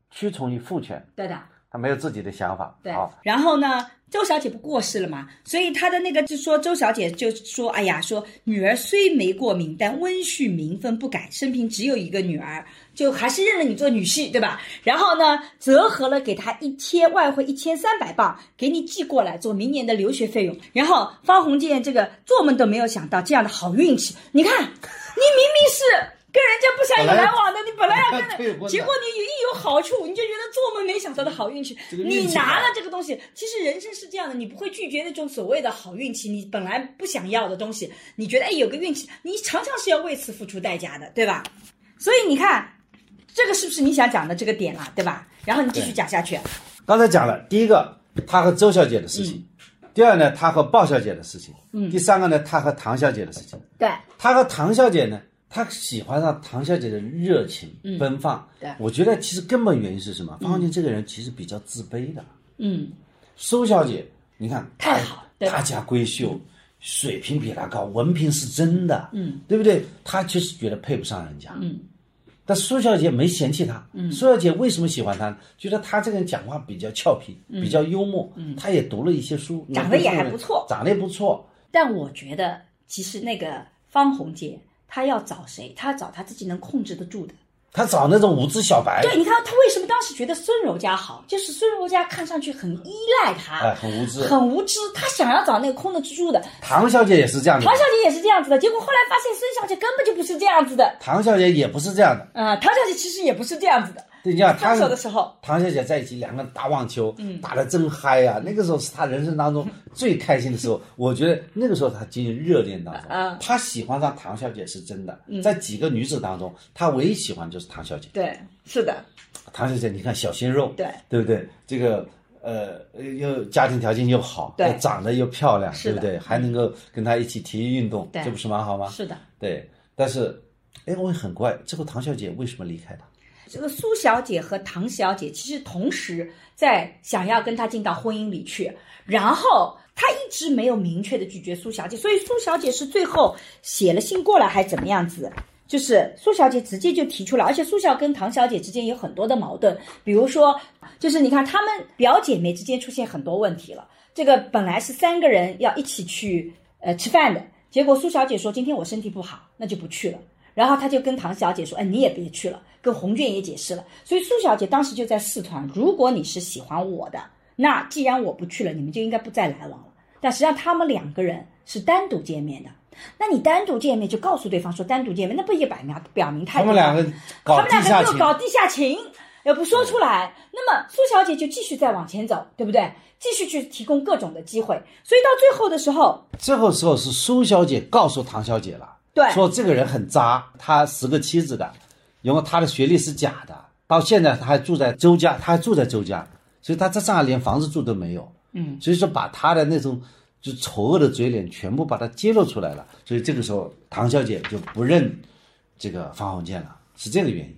屈从于父权，对的，他没有自己的想法。对好，。然后呢，周小姐不过世了嘛，所以她的那个就说周小姐就说，哎呀，说女儿虽没过敏，但温煦名分不改，生平只有一个女儿，就还是认了你做女婿，对吧？然后呢，折合了给她一千外汇一千三百镑，给你寄过来做明年的留学费用。然后方鸿渐这个做梦都没有想到这样的好运气，你看，你明明是。跟人家不想有来往的，你本来要跟的人，结果你一有好处，你就觉得做梦没想到的好运气。这个运你拿了这个东西，其实人生是这样的，你不会拒绝那种所谓的好运气，你本来不想要的东西，你觉得哎有个运气，你常常是要为此付出代价的，对吧？所以你看，这个是不是你想讲的这个点啦，对吧？然后你继续讲下去，刚才讲了第一个，他和周小姐的事情；第二呢，他和鲍小姐的事情；嗯第三个呢，他和唐小姐的事情。对，他和唐小姐呢，他喜欢上唐小姐的热情、奔放。嗯对。我觉得其实根本原因是什么？方鸿渐这个人其实比较自卑的。嗯，苏小姐，你看太好对大家闺秀，水平比他高，文凭是真的，嗯，对不对？他就是觉得配不上人家，嗯。但苏小姐没嫌弃他，嗯，苏小姐为什么喜欢他？觉得他这个人讲话比较俏皮，比较幽默，嗯，他也读了一些书，长得也还不错。长得也不错，但我觉得其实那个方鸿渐他要找谁？他找他自己能控制得住的。他找那种无知小白，对，你看他为什么当时觉得孙柔家好，就是孙柔家看上去很依赖他，哎，很无知。很无知，他想要找那个空得住的。唐小姐也是这样的唐，小姐也是这样子的，结果后来发现孙小姐根本就不是这样子的。唐小姐也不是这样的。啊，唐小姐其实也不是这样子的。对，你看他唐手的时候，唐小姐在一起，两个人打网球，打得真嗨啊！那个时候是他人生当中最开心的时候。我觉得那个时候他进入热恋当中，啊他喜欢上唐小姐是真的。在几个女子当中，他唯一喜欢就是唐小姐。对，是的，唐小姐，你看小鲜肉，对对不对？这个呃，又家庭条件又好，对又长得又漂亮，对不对？还能够跟他一起体育运动，这不是蛮好吗？是的。对，但是，哎，我也很怪，这个唐小姐为什么离开他？这个苏小姐和唐小姐其实同时在想要跟他进到婚姻里去，然后他一直没有明确的拒绝苏小姐，所以苏小姐是最后写了信过来还是怎么样子？就是苏小姐直接就提出了，而且苏小跟唐小姐之间有很多的矛盾，比如说，就是你看她们表姐妹之间出现很多问题了。这个本来是三个人要一起去呃吃饭的，结果苏小姐说今天我身体不好，那就不去了。然后他就跟唐小姐说：“哎，你也别去了。”跟红娟也解释了。所以苏小姐当时就在试团，如果你是喜欢我的，那既然我不去了，你们就应该不再来往了。但实际上他们两个人是单独见面的。那你单独见面就告诉对方说单独见面，那不也表明表明太他们两个搞他们两地下情，个就搞地下情，也不说出来。那么苏小姐就继续再往前走，对不对？继续去提供各种的机会。所以到最后的时候，最后时候是苏小姐告诉唐小姐了，对说这个人很渣，他十个妻子的，因为他的学历是假的，到现在他还住在周家，他还住在周家，所以他在上海连房子住都没有，嗯，所以说把他的那种就丑恶的嘴脸全部把它揭露出来了，所以这个时候唐小姐就不认这个方鸿渐了，是这个原因，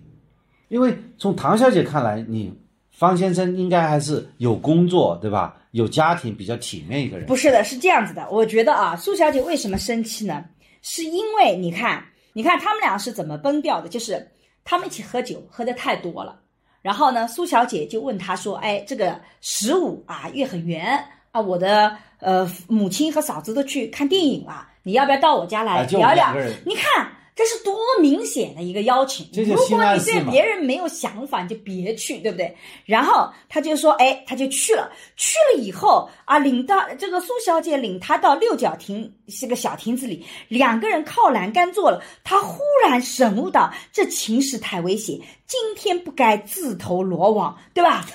因为从唐小姐看来，你方先生应该还是有工作对吧？有家庭，比较体面一个人。不是的，是这样子的。我觉得啊，苏小姐为什么生气呢？是因为你看，你看他们俩是怎么崩掉的？就是他们一起喝酒，喝的太多了。然后呢，苏小姐就问他说：“哎，这个十五啊，月很圆啊，我的呃母亲和嫂子都去看电影了，你要不要到我家来聊聊？你看。”这是多明显的一个邀请！如果你对别人没有想法，你就别去，对不对？然后他就说：“哎，他就去了。去了以后啊，领到这个苏小姐领他到六角亭是个小亭子里，两个人靠栏杆坐了。他忽然醒悟到，这情势太危险，今天不该自投罗网，对吧？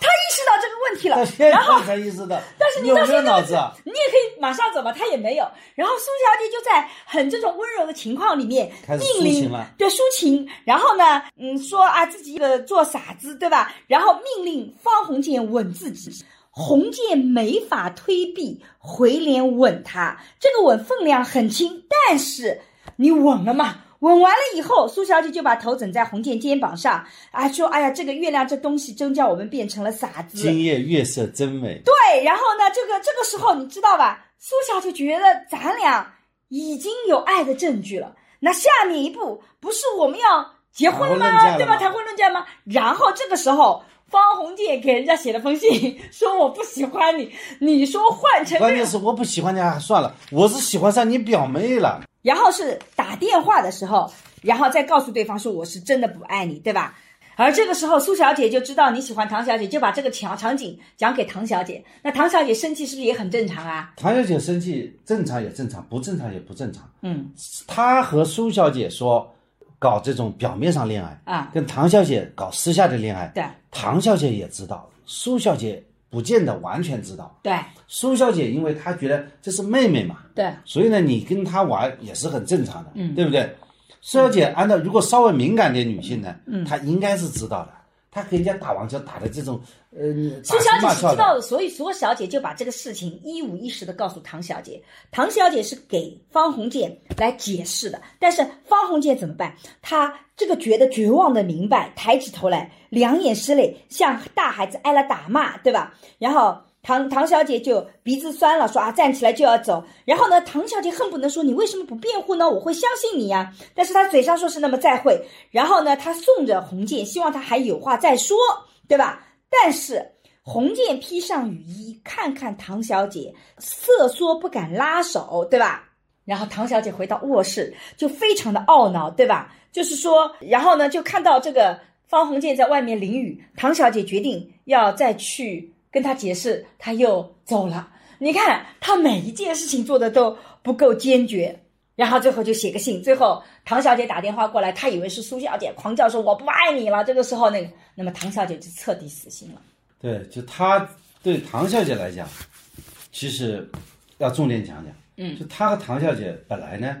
他意识到这个问题了然后在才意识到，但是你有没有到现在脑子啊？你也可以马上走嘛，他也没有。然后苏小姐就在很这种温柔的情况里面命令对抒情。然后呢，嗯，说啊自己呃做傻子，对吧？然后命令方鸿渐吻自己。鸿渐没法推避，回脸吻他。这个吻分量很轻，但是你吻了嘛？吻完了以后，苏小姐就把头枕在鸿渐肩膀上，啊，说：“哎呀，这个月亮这东西真叫我们变成了傻子。”今夜月色真美。对，然后呢，这个这个时候你知道吧？苏小姐觉得咱俩已经有爱的证据了，那下面一步不是我们要结婚了吗？对吧？谈婚论嫁吗？然后这个时候，方鸿渐给人家写了封信，说我不喜欢你，你说换成关键是我不喜欢你还算了，我是喜欢上你表妹了。然后是打电话的时候，然后再告诉对方说我是真的不爱你，对吧？而这个时候，苏小姐就知道你喜欢唐小姐，就把这个场场景讲给唐小姐。那唐小姐生气是不是也很正常啊？唐小姐生气，正常也正常，不正常也不正常。嗯她和苏小姐说搞这种表面上恋爱，啊，跟唐小姐搞私下的恋爱。对唐小姐也知道，苏小姐不见得完全知道。对苏小姐因为她觉得这是妹妹嘛，对，所以呢，你跟她玩也是很正常的，嗯，对不对？苏小姐按照如果稍微敏感点女性呢，嗯，她应该是知道的。她跟人家打网球打的这种，呃，苏小姐是知道的，所以苏小姐就把这个事情一五一十的告诉唐小姐。唐小姐是给方鸿渐来解释的，但是方鸿渐怎么办？他这个觉得绝望的明白，抬起头来，两眼湿泪，像大孩子挨了打骂，对吧？然后。唐唐小姐就鼻子酸了，说啊，站起来就要走。然后呢，唐小姐恨不能说你为什么不辩护呢？我会相信你呀。但是她嘴上说是那么再会。然后呢，她送着鸿渐，希望他还有话再说，对吧？但是鸿渐披上雨衣，看看唐小姐，瑟缩不敢拉手，对吧？然后唐小姐回到卧室，就非常的懊恼，对吧？就是说，然后呢，就看到这个方鸿渐在外面淋雨，唐小姐决定要再去跟他解释，他又走了。你看，他每一件事情做的都不够坚决。然后最后就写个信，最后唐小姐打电话过来，她以为是苏小姐，狂叫说我不爱你了。这个时候，那个那么唐小姐就彻底死心了。对，就她对唐小姐来讲，其实要重点讲讲，嗯，就她和唐小姐本来呢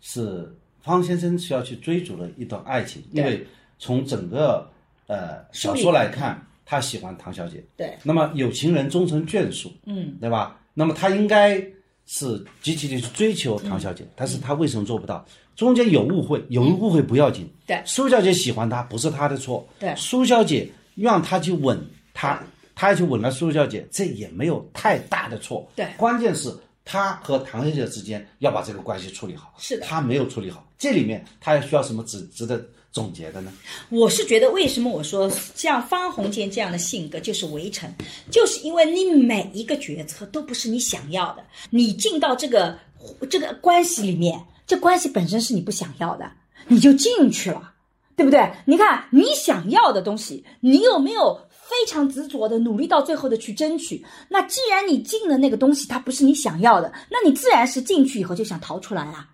是方先生是要去追逐的一段爱情，因为从整个呃小说来看，他喜欢唐小姐，对，那么有情人终成眷属，嗯，对吧？那么他应该是积极的去追求唐小姐，但是他为什么做不到？中间有误会，有误会不要紧。对苏小姐喜欢他不是他的错。对苏小姐让他去吻他，他去吻了苏小姐，这也没有太大的错。对关键是他和唐小姐之间要把这个关系处理好。是的他没有处理好，这里面他需要什么值值得总结的呢？我是觉得，为什么我说像方鸿渐这样的性格就是围城，就是因为你每一个决策都不是你想要的，你进到这个这个关系里面，这关系本身是你不想要的，你就进去了，对不对？你看你想要的东西，你有没有非常执着的努力到最后的去争取？那既然你进了那个东西，它不是你想要的，那你自然是进去以后就想逃出来啊。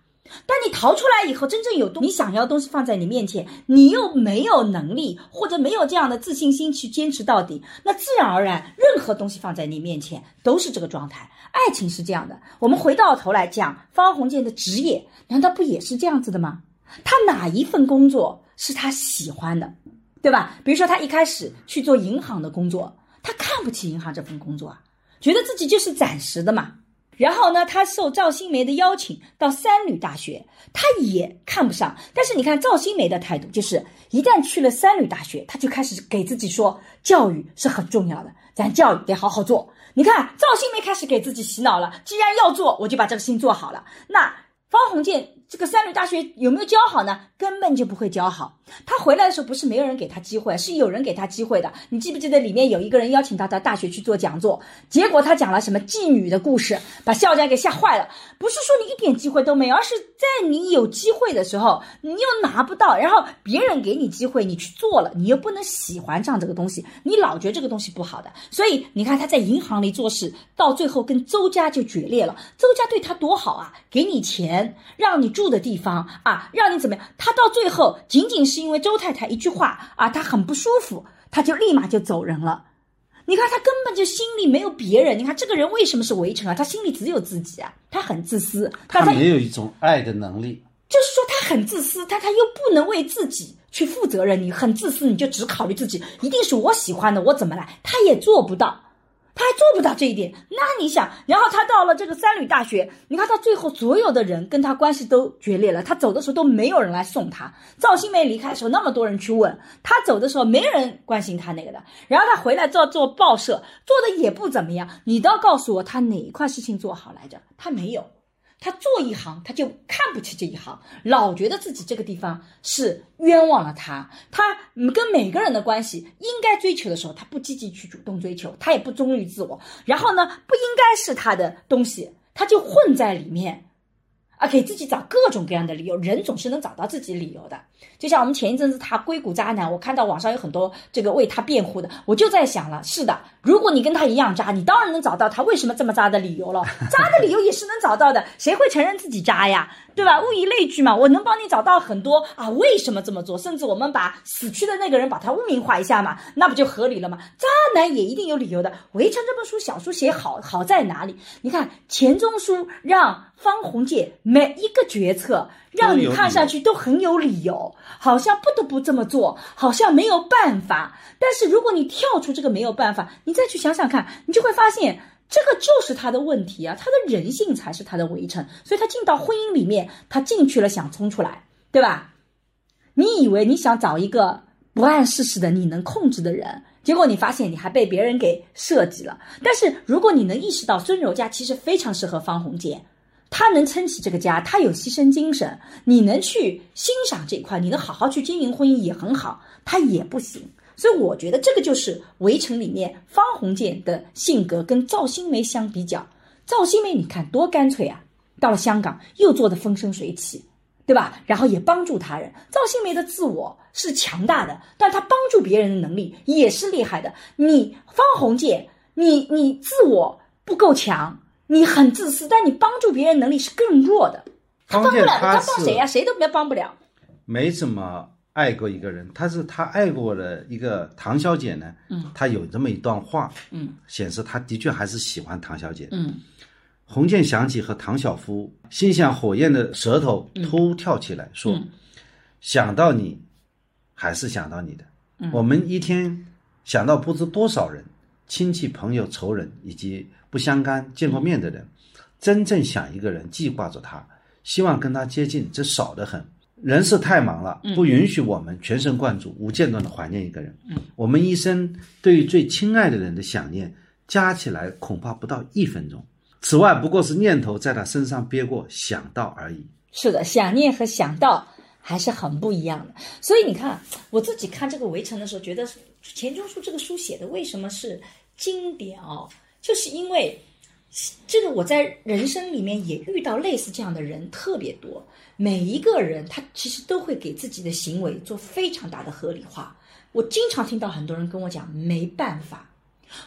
但你逃出来以后，真正有东你想要的东西放在你面前，你又没有能力或者没有这样的自信心去坚持到底，那自然而然，任何东西放在你面前都是这个状态。爱情是这样的，我们回到头来讲，方鸿渐的职业难道不也是这样子的吗？他哪一份工作是他喜欢的，对吧？比如说他一开始去做银行的工作，他看不起银行这份工作啊，觉得自己就是暂时的嘛。然后呢，他受赵新梅的邀请到三旅大学，他也看不上。但是你看赵新梅的态度，就是一旦去了三旅大学，他就开始给自己说，教育是很重要的，咱教育得好好做。你看赵新梅开始给自己洗脑了，既然要做，我就把这个事情做好了。那方鸿渐这个三流大学有没有教好呢？根本就不会教好。他回来的时候不是没有人给他机会，是有人给他机会的。你记不记得里面有一个人邀请他到大学去做讲座，结果他讲了什么妓女的故事，把校长给吓坏了。不是说你一点机会都没有，而是在你有机会的时候，你又拿不到，然后别人给你机会，你去做了，你又不能喜欢上这个东西，你老觉得这个东西不好的。所以你看他在银行里做事，到最后跟周家就决裂了。周家对他多好啊，给你钱，让你住的地方啊，让你怎么样？他到最后仅仅是因为周太太一句话啊，他很不舒服，他就立马就走人了。你看他根本就心里没有别人。你看这个人为什么是围城啊？他心里只有自己啊，他很自私。他但他没有一种爱的能力。就是说他很自私，但他又不能为自己去负责任。你很自私，你就只考虑自己，一定是我喜欢的，我怎么来？他也做不到，他还做不到这一点。那你想，然后他到了这个三旅大学，你看他最后所有的人跟他关系都决裂了。他走的时候都没有人来送他。赵新梅离开的时候，那么多人去问他走的时候，没人关心他那个的。然后他回来做做报社，做的也不怎么样。你倒告诉我，他哪一块事情做好来着？他没有。他做一行，他就看不起这一行，老觉得自己这个地方是冤枉了他。他跟每个人的关系应该追求的时候，他不积极去主动追求，他也不忠于自我。然后呢，不应该是他的东西，他就混在里面，啊，给自己找各种各样的理由。人总是能找到自己理由的。就像我们前一阵子他硅谷渣男，我看到网上有很多这个为他辩护的，我就在想了，是的，如果你跟他一样渣，你当然能找到他为什么这么渣的理由了。渣的理由也是能找到的，谁会承认自己渣呀？对吧？物以类聚嘛，我能帮你找到很多啊，为什么这么做？甚至我们把死去的那个人把他污名化一下嘛，那不就合理了吗？渣男也一定有理由的。《围城》这本书小书写好好在哪里？你看钱钟书让方鸿渐每一个决策。让你看上去都很有理由，好像不得不这么做，好像没有办法。但是如果你跳出这个没有办法，你再去想想看，你就会发现这个就是他的问题啊，他的人性才是他的围城。所以他进到婚姻里面，他进去了想冲出来，对吧？你以为你想找一个不谙世事的、你能控制的人，结果你发现你还被别人给设计了。但是如果你能意识到孙柔家其实非常适合方鸿渐。他能撑起这个家，他有牺牲精神，你能去欣赏这一块，你能好好去经营婚姻也很好，他也不行。所以我觉得这个就是《围城》里面方鸿渐的性格跟赵新梅相比较。赵新梅你看多干脆啊，到了香港又做的风生水起，对吧？然后也帮助他人。赵新梅的自我是强大的，但他帮助别人的能力也是厉害的。你方鸿渐，你你自我不够强。你很自私，但你帮助别人能力是更弱的。他帮不了，他帮谁呀？谁都别帮不了。没怎么爱过一个人，他是他爱过的一个唐小姐呢。嗯，他有这么一段话，嗯，显示他的确还是喜欢唐小姐。嗯，鸿渐想起和唐小夫，心像火焰的舌头突跳起来，说：“想到你，还是想到你的。我们一天想到不知多少人，亲戚、朋友、仇人以及。”不相干、见过面的人，真正想一个人记挂着他，希望跟他接近，这少得很。人是太忙了，不允许我们全神贯注、无间断的怀念一个人。我们一生对于最亲爱的人的想念，加起来恐怕不到一分钟。此外，不过是念头在他身上憋过，想到而已。是的，想念和想到还是很不一样的。所以你看，我自己看这个《围城》的时候，觉得钱钟书这个书写的为什么是经典哦？就是因为这个，我在人生里面也遇到类似这样的人特别多。每一个人他其实都会给自己的行为做非常大的合理化。我经常听到很多人跟我讲没办法。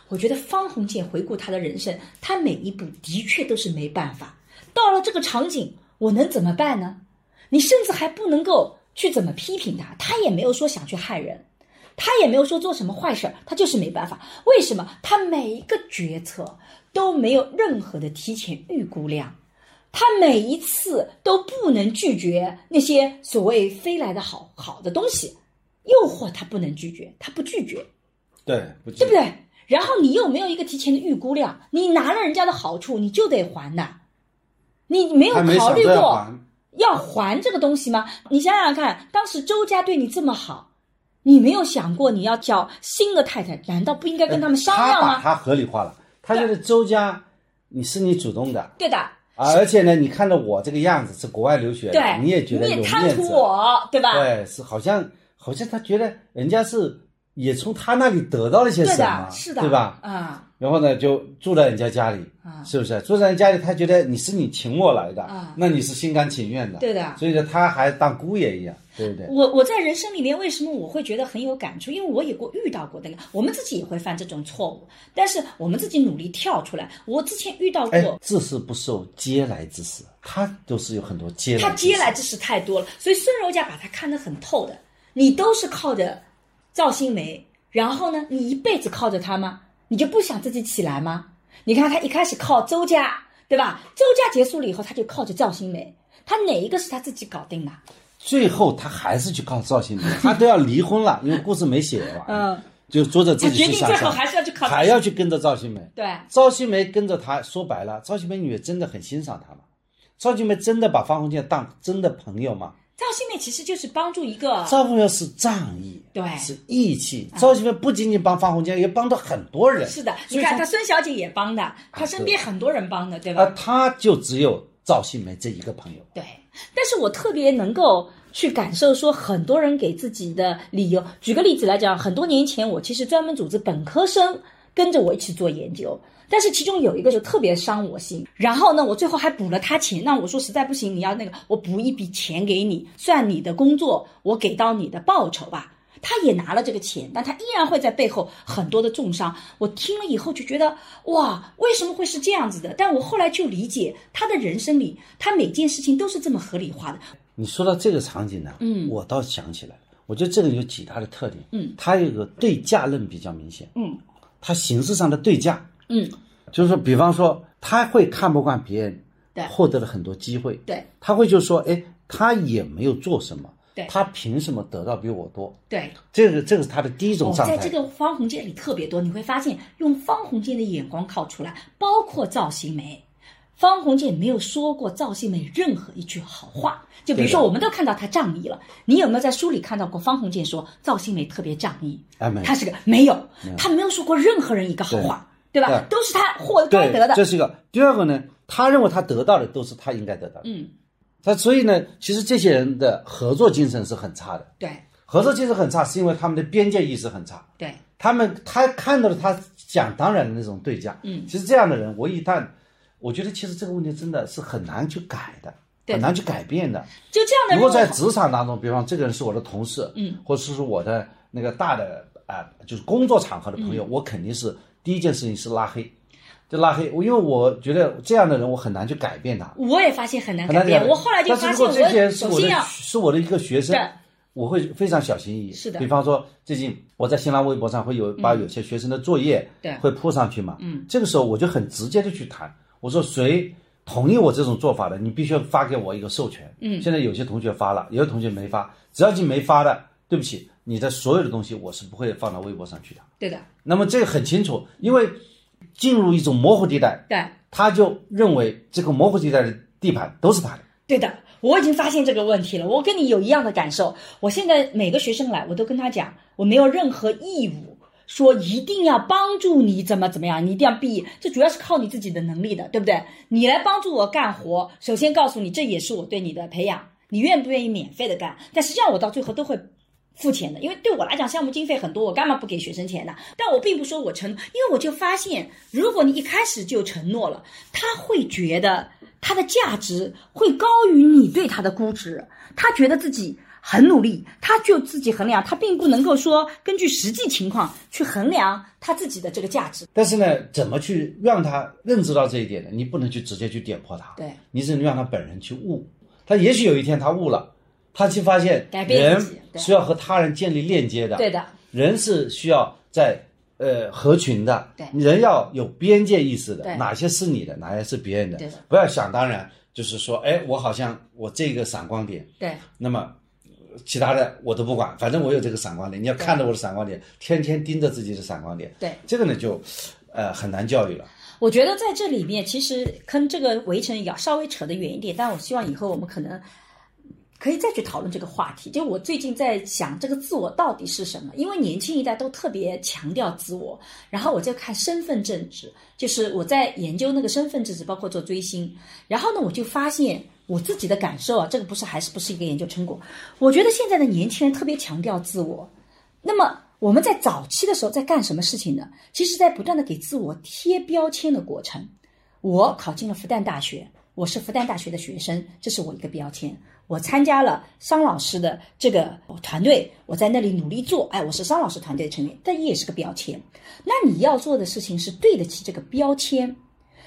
我觉得方鸿渐回顾他的人生，他每一步的确都是没办法。到了这个场景，我能怎么办呢？你甚至还不能够去怎么批评他，他也没有说想去害人。他也没有说做什么坏事儿，他就是没办法。为什么？他每一个决策都没有任何的提前预估量，他每一次都不能拒绝那些所谓飞来的好好的东西，诱惑他不能拒绝，他不拒绝，对，不对不对？然后你又没有一个提前的预估量，你拿了人家的好处，你就得还的，你没有考虑过要还这个东西吗？你想想看，当时周家对你这么好。你没有想过你要找新的太太，难道不应该跟他们商量吗？他把他合理化了，他觉得周家你是你主动的，对的。啊而且呢，你看到我这个样子是国外留学你也觉得有你也贪图面子，我，对吧？对，是好像好像他觉得人家是也从他那里得到了些什么，，是的，对吧？啊然后呢，就住在人家家里，啊，是不是？住在人家里，他觉得你是你请我来的，啊那你是心甘情愿的，对的。所以说，他还当姑爷一样，对不对？我我在人生里面为什么我会觉得很有感触？因为我也过遇到过那个，我们自己也会犯这种错误，但是我们自己努力跳出来。我之前遇到哎过，，自是不受嗟来之食，他都是有很多嗟来。他嗟来之食太多了，所以孙柔嘉把他看得很透的。你都是靠着赵新梅，然后呢，你一辈子靠着他吗？你就不想自己起来吗？你看他一开始靠周家，对吧？周家结束了以后，他就靠着赵新梅，他哪一个是他自己搞定的？最后他还是去靠赵新梅，他都要离婚了，因为故事没写完，嗯，就作者自己去想象，定最后还是要去靠，还要去跟着赵新梅。对。赵新梅跟着他，说白了，赵新梅女儿真的很欣赏他吗？赵新梅真的把方鸿渐当真的朋友吗？赵新梅其实就是帮助一个赵凤友是仗义，对是义气。赵新梅不仅仅帮方鸿渐，也帮到很多人。是的，你看他孙小姐也帮的，他身边很多人帮的，对啊，吧？他就只有赵新梅这一个朋友。对。但是我特别能够去感受说，很多人给自己的理由。举个例子来讲，很多年前我其实专门组织本科生跟着我一起做研究。但是其中有一个就特别伤我心，然后呢，我最后还补了他钱。那我说实在不行，你要那个，我补一笔钱给你，算你的工作，我给到你的报酬吧。他也拿了这个钱，但他依然会在背后很多的重伤。我听了以后就觉得，哇，为什么会是这样子的？但我后来就理解，他的人生里，他每件事情都是这么合理化的。你说到这个场景呢，嗯我倒想起来了，我觉得这个有几大的特点，嗯，它有个对价论比较明显，嗯它形式上的对价，嗯，就是说，比方说，他会看不惯别人对获得了很多机会，对他会就说，哎，他也没有做什么，对他凭什么得到比我多？对。这个这个是他的第一种哦，状态。在这个方鸿渐里特别多，你会发现用方鸿渐的眼光靠出来，包括赵新梅。方鸿渐没有说过赵新梅任何一句好话，就比如说，我们都看到他仗义了，你有没有在书里看到过方鸿渐说赵新梅特别仗义？哎没他是个没有，他没有说过任何人一个好话，对吧？对都是他获该对得的。这是一个。第二个呢，他认为他得到的都是他应该得到的。嗯，他所以呢，其实这些人的合作精神是很差的。对合作精神很差，是因为他们的边界意识很差。对他们他看到了他讲当然的那种对价。嗯其实这样的人，我一旦，我觉得其实这个问题真的是很难去改的，对很难去改变的。就这样的人，如果在职场当中，比方这个人是我的同事，嗯，或者是我的那个大的啊、就是工作场合的朋嗯友，我肯定是第一件事情是拉黑，就拉黑。我因为我觉得这样的人，我很难去改变他，我也发现很难改变。变。我后来就发现，但是如果这些是我的首先要是我的一个学生，我会非常小心翼翼。是的比方说最近我在新浪微博上会有把有些学生的作业对会铺上去嘛，嗯，这个时候我就很直接的去谈，我说谁同意我这种做法的，你必须要发给我一个授权。嗯现在有些同学发了，有些同学没发，只要你没发的，对不起，你的所有的东西我是不会放到微博上去的。对的，那么这个很清楚，因为进入一种模糊地带，对。他就认为这个模糊地带的地盘都是他的。对的，我已经发现这个问题了。我跟你有一样的感受。我现在每个学生来，我都跟他讲，我没有任何义务说一定要帮助你怎么怎么样，你一定要毕业，这主要是靠你自己的能力的，对不对？你来帮助我干活，首先告诉你，这也是我对你的培养，你愿不愿意免费的干？但实际上我到最后都会。付钱的，因为对我来讲，项目经费很多，我干嘛不给学生钱呢？但我并不说我承，因为我就发现，如果你一开始就承诺了，他会觉得他的价值会高于你对他的估值，他觉得自己很努力，他就自己衡量，他并不能够说根据实际情况去衡量他自己的这个价值。但是呢，怎么去让他认知到这一点呢？你不能去直接去点破他，对，你只能让他本人去悟。他也许有一天他悟了，他去发现人自己对。是要和他人建立链接的，对的，人是需要在呃合群的，对。人要有边界意识的对，哪些是你的，哪些是别人的。对的，不要想当然，就是说，哎，我好像我这个闪光点，对。那么其他的我都不管，反正我有这个闪光点，你要看着我的闪光点，天天盯着自己的闪光点，对。这个呢就呃很难教育了。我觉得在这里面，其实跟这个围城要稍微扯得远一点，但我希望以后我们可能可以再去讨论这个话题。就我最近在想，这个自我到底是什么？因为年轻一代都特别强调自我，然后我就看身份政治，就是我在研究那个身份政治，包括做追星。然后呢，我就发现我自己的感受啊，这个不是还是不是一个研究成果？我觉得现在的年轻人特别强调自我。那么我们在早期的时候在干什么事情呢？其实，在不断的给自我贴标签的过程。我考进了复旦大学，我是复旦大学的学生，这是我一个标签。我参加了商老师的这个团队，我在那里努力做，哎，我是商老师团队的成员，但也是个标签。那你要做的事情是对得起这个标签，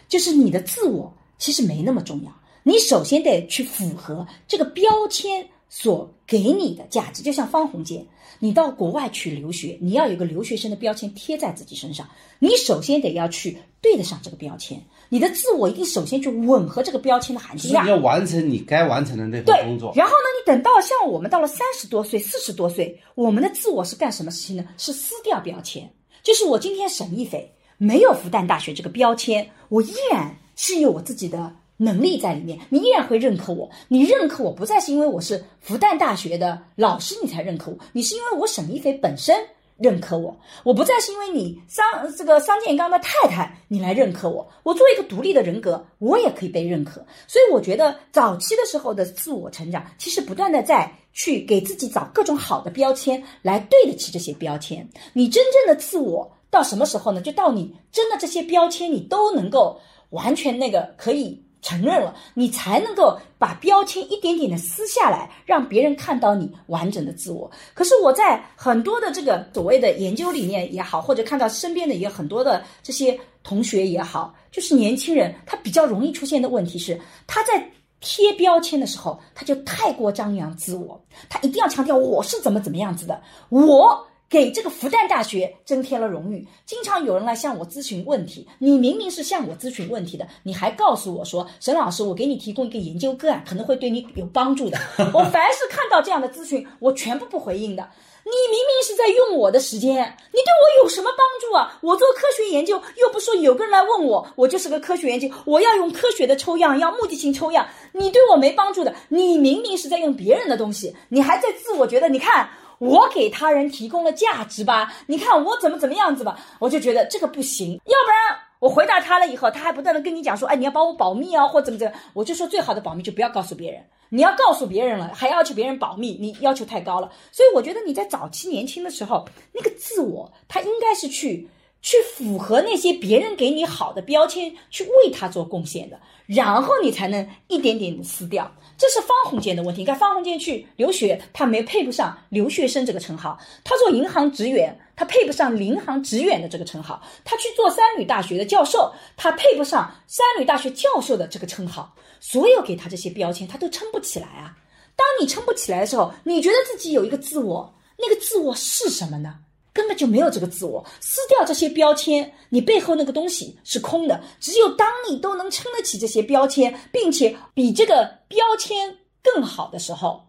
就是你的自我其实没那么重要，你首先得去符合这个标签所给你的价值。就像方鸿渐，你到国外去留学，你要有个留学生的标签贴在自己身上，你首先得要去对得上这个标签。你的自我一定首先去吻合这个标签的含金量，要完成你该完成的那份工作。然后呢，你等到像我们到了三十多岁、四十多岁，我们的自我是干什么事情呢？是撕掉标签，就是我今天沈一菲没有复旦大学这个标签，我依然是有我自己的能力在里面，你依然会认可我。你认可我不再是因为我是复旦大学的老师你才认可我，你是因为我沈一菲本身。认可我，我不再是因为你桑这个桑建刚的太太你来认可我，我作为一个独立的人格，我也可以被认可。所以我觉得早期的时候的自我成长，其实不断的在去给自己找各种好的标签来对得起这些标签。你真正的自我到什么时候呢？就到你真的这些标签你都能够完全那个可以。承认了，你才能够把标签一点点的撕下来，让别人看到你完整的自我。可是我在很多的这个所谓的研究里面也好，或者看到身边的也有很多的这些同学也好，就是年轻人，他比较容易出现的问题是，他在贴标签的时候，他就太过张扬自我，他一定要强调我是怎么怎么样子的，我。给这个复旦大学增添了荣誉。经常有人来向我咨询问题，你明明是向我咨询问题的，你还告诉我说：“沈老师，我给你提供一个研究个案，可能会对你有帮助的。” 我凡是看到这样的咨询，我全部不回应的。你明明是在用我的时间，你对我有什么帮助啊？我做科学研究，又不说有个人来问我，我就是个科学研究，我要用科学的抽样，要目的性抽样，你对我没帮助的。你明明是在用别人的东西，你还在自我觉得，你看。我给他人提供了价值吧？你看我怎么怎么样子吧？我就觉得这个不行。要不然我回答他了以后，他还不断的跟你讲说，哎，你要帮我保密啊，或怎么怎么？我就说最好的保密就不要告诉别人。你要告诉别人了，还要求别人保密，你要求太高了。所以我觉得你在早期年轻的时候，那个自我他应该是去去符合那些别人给你好的标签，去为他做贡献的，然后你才能一点点撕掉。这是方鸿渐的问题。你看方鸿渐去留学，他没配不上留学生这个称号；他做银行职员，他配不上银行职员的这个称号；他去做三旅大学的教授，他配不上三旅大学教授的这个称号。所有给他这些标签，他都撑不起来啊！当你撑不起来的时候，你觉得自己有一个自我，那个自我是什么呢？根本就没有这个自我，撕掉这些标签，你背后那个东西是空的。只有当你都能撑得起这些标签，并且比这个标签更好的时候，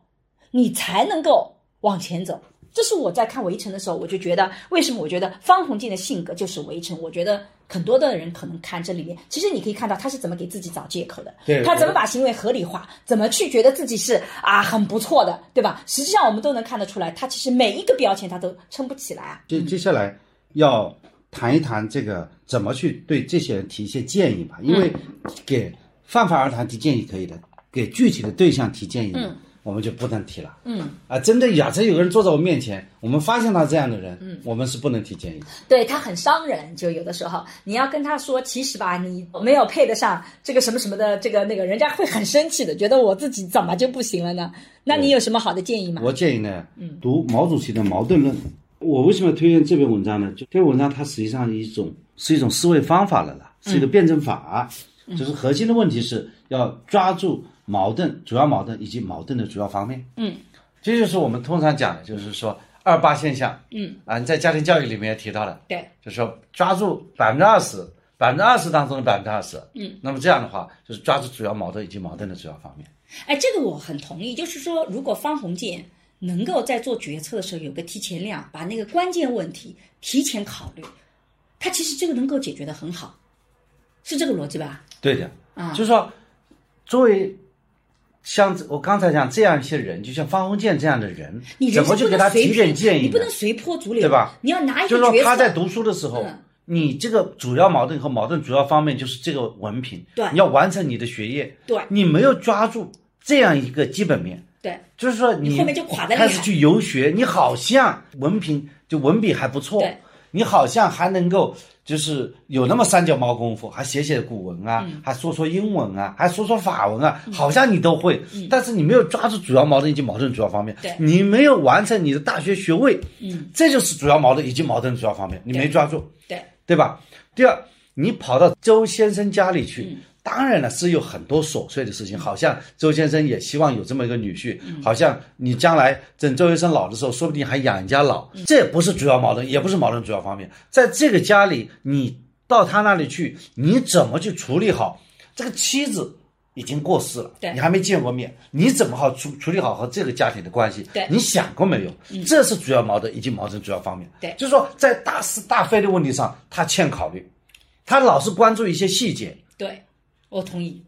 你才能够往前走。这是我在看《围城》的时候，我就觉得，为什么我觉得方鸿渐的性格就是《围城》？我觉得很多的人可能看这里面，其实你可以看到他是怎么给自己找借口的，他怎么把行为合理化，怎么去觉得自己是啊很不错的，对吧？实际上我们都能看得出来，他其实每一个标签他都撑不起来啊。接接下来要谈一谈这个怎么去对这些人提一些建议吧，因为给泛泛而谈提建议可以的，给具体的对象提建议。嗯。我们就不能提了。嗯啊，真的，假设有个人坐在我面前，我们发现他这样的人，嗯，我们是不能提建议。对他很伤人，就有的时候你要跟他说，其实吧，你没有配得上这个什么什么的这个那个，人家会很生气的，觉得我自己怎么就不行了呢？那你有什么好的建议吗？我建议呢，嗯，读毛主席的《矛盾论》。我为什么推荐这篇文章呢？就这篇文章它实际上一种是一种思维方法了啦，是一个辩证法，就是核心的问题是要抓住。矛盾、主要矛盾以及矛盾的主要方面，嗯，这就是我们通常讲的，就是说二八现象，嗯。啊，你在家庭教育里面也提到了，对，就是说抓住百分之二十，百分之二十当中的百分之二十，嗯，那么这样的话就是抓住主要矛盾以及矛盾的主要方面。哎，这个我很同意，就是说如果方鸿渐能够在做决策的时候有个提前量，把那个关键问题提前考虑，他其实这个能够解决的很好，是这个逻辑吧？对的，啊，就是说作为。像我刚才讲这样一些人，就像方鸿渐这样的人你，人怎么去给他提点建议呢你不能？随波逐流，对吧？你要拿一就是说他在读书的时候嗯，你这个主要矛盾和矛盾主要方面就是这个文凭，对你要完成你的学业，对你没有抓住这样一个基本面，对就是说你你后面就垮得厉害开始去游学，你好像文凭就文笔还不错对，你好像还能够就是有那么三脚猫功夫，还写写古文啊，嗯。还说说英文啊，还说说法文啊，好像你都会，但是你没有抓住主要矛盾以及矛盾主要方面你没有完成你的大学学位，嗯，这就是主要矛盾以及矛盾主要方面，你没抓住，对。对吧？第二，你跑到周先生家里嗯。去，当然了是有很多琐碎的事情，好像周先生也希望有这么一个女婿，嗯好像你将来等周先生老的时候，说不定还养一家老，嗯这也不是主要矛盾，也不是矛盾主要方面。在这个家里，你到他那里去，你怎么去处理好这个妻子？已经过世了，你还没见过面，你怎么好处处理好和这个家庭的关系？对你想过没有？这是主要矛盾以及矛盾主要方面。对就是说在大是大非的问题上，他欠考虑，他老是关注一些细节，对，我同意，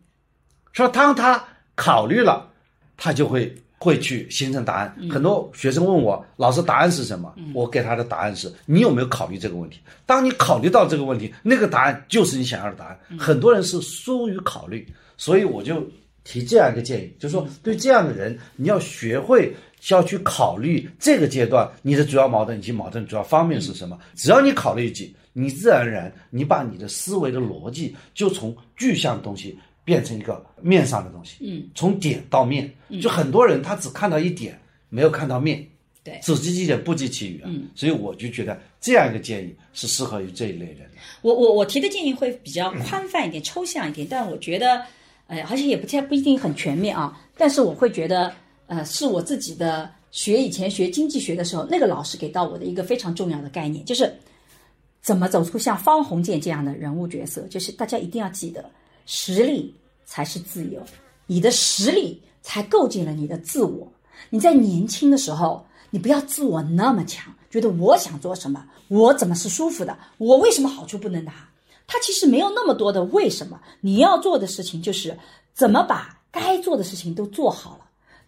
说当他考虑了，他就会会去形成答案。很多学生问我，老师答案是什么？我给他的答案是：你有没有考虑这个问题？当你考虑到这个问题，那个答案就是你想要的答案。很多人是疏于考虑，所以我就提这样一个建议，就是说对这样的人，你要学会。要去考虑这个阶段你的主要矛盾以及矛盾主要方面是什么。只要你考虑起，你自然而然你把你的思维的逻辑就从具象的东西变成一个面上的东西。嗯，从点到面，就很多人他只看到一点，没有看到面。对只记其点不记其余啊。嗯，所以我就觉得这样一个建议是适合于这一类人的。我我我提的建议会比较宽泛一点、抽象一点，但我觉得，呃，而且也不太不一定很全面啊。但是我会觉得，呃，是我自己的学以前学经济学的时候，那个老师给到我的一个非常重要的概念，就是怎么走出像方鸿渐这样的人物角色。就是大家一定要记得，实力才是自由，你的实力才构建了你的自我。你在年轻的时候，你不要自我那么强，觉得我想做什么，我怎么是舒服的，我为什么好处不能拿？他其实没有那么多的为什么，你要做的事情就是怎么把该做的事情都做好了。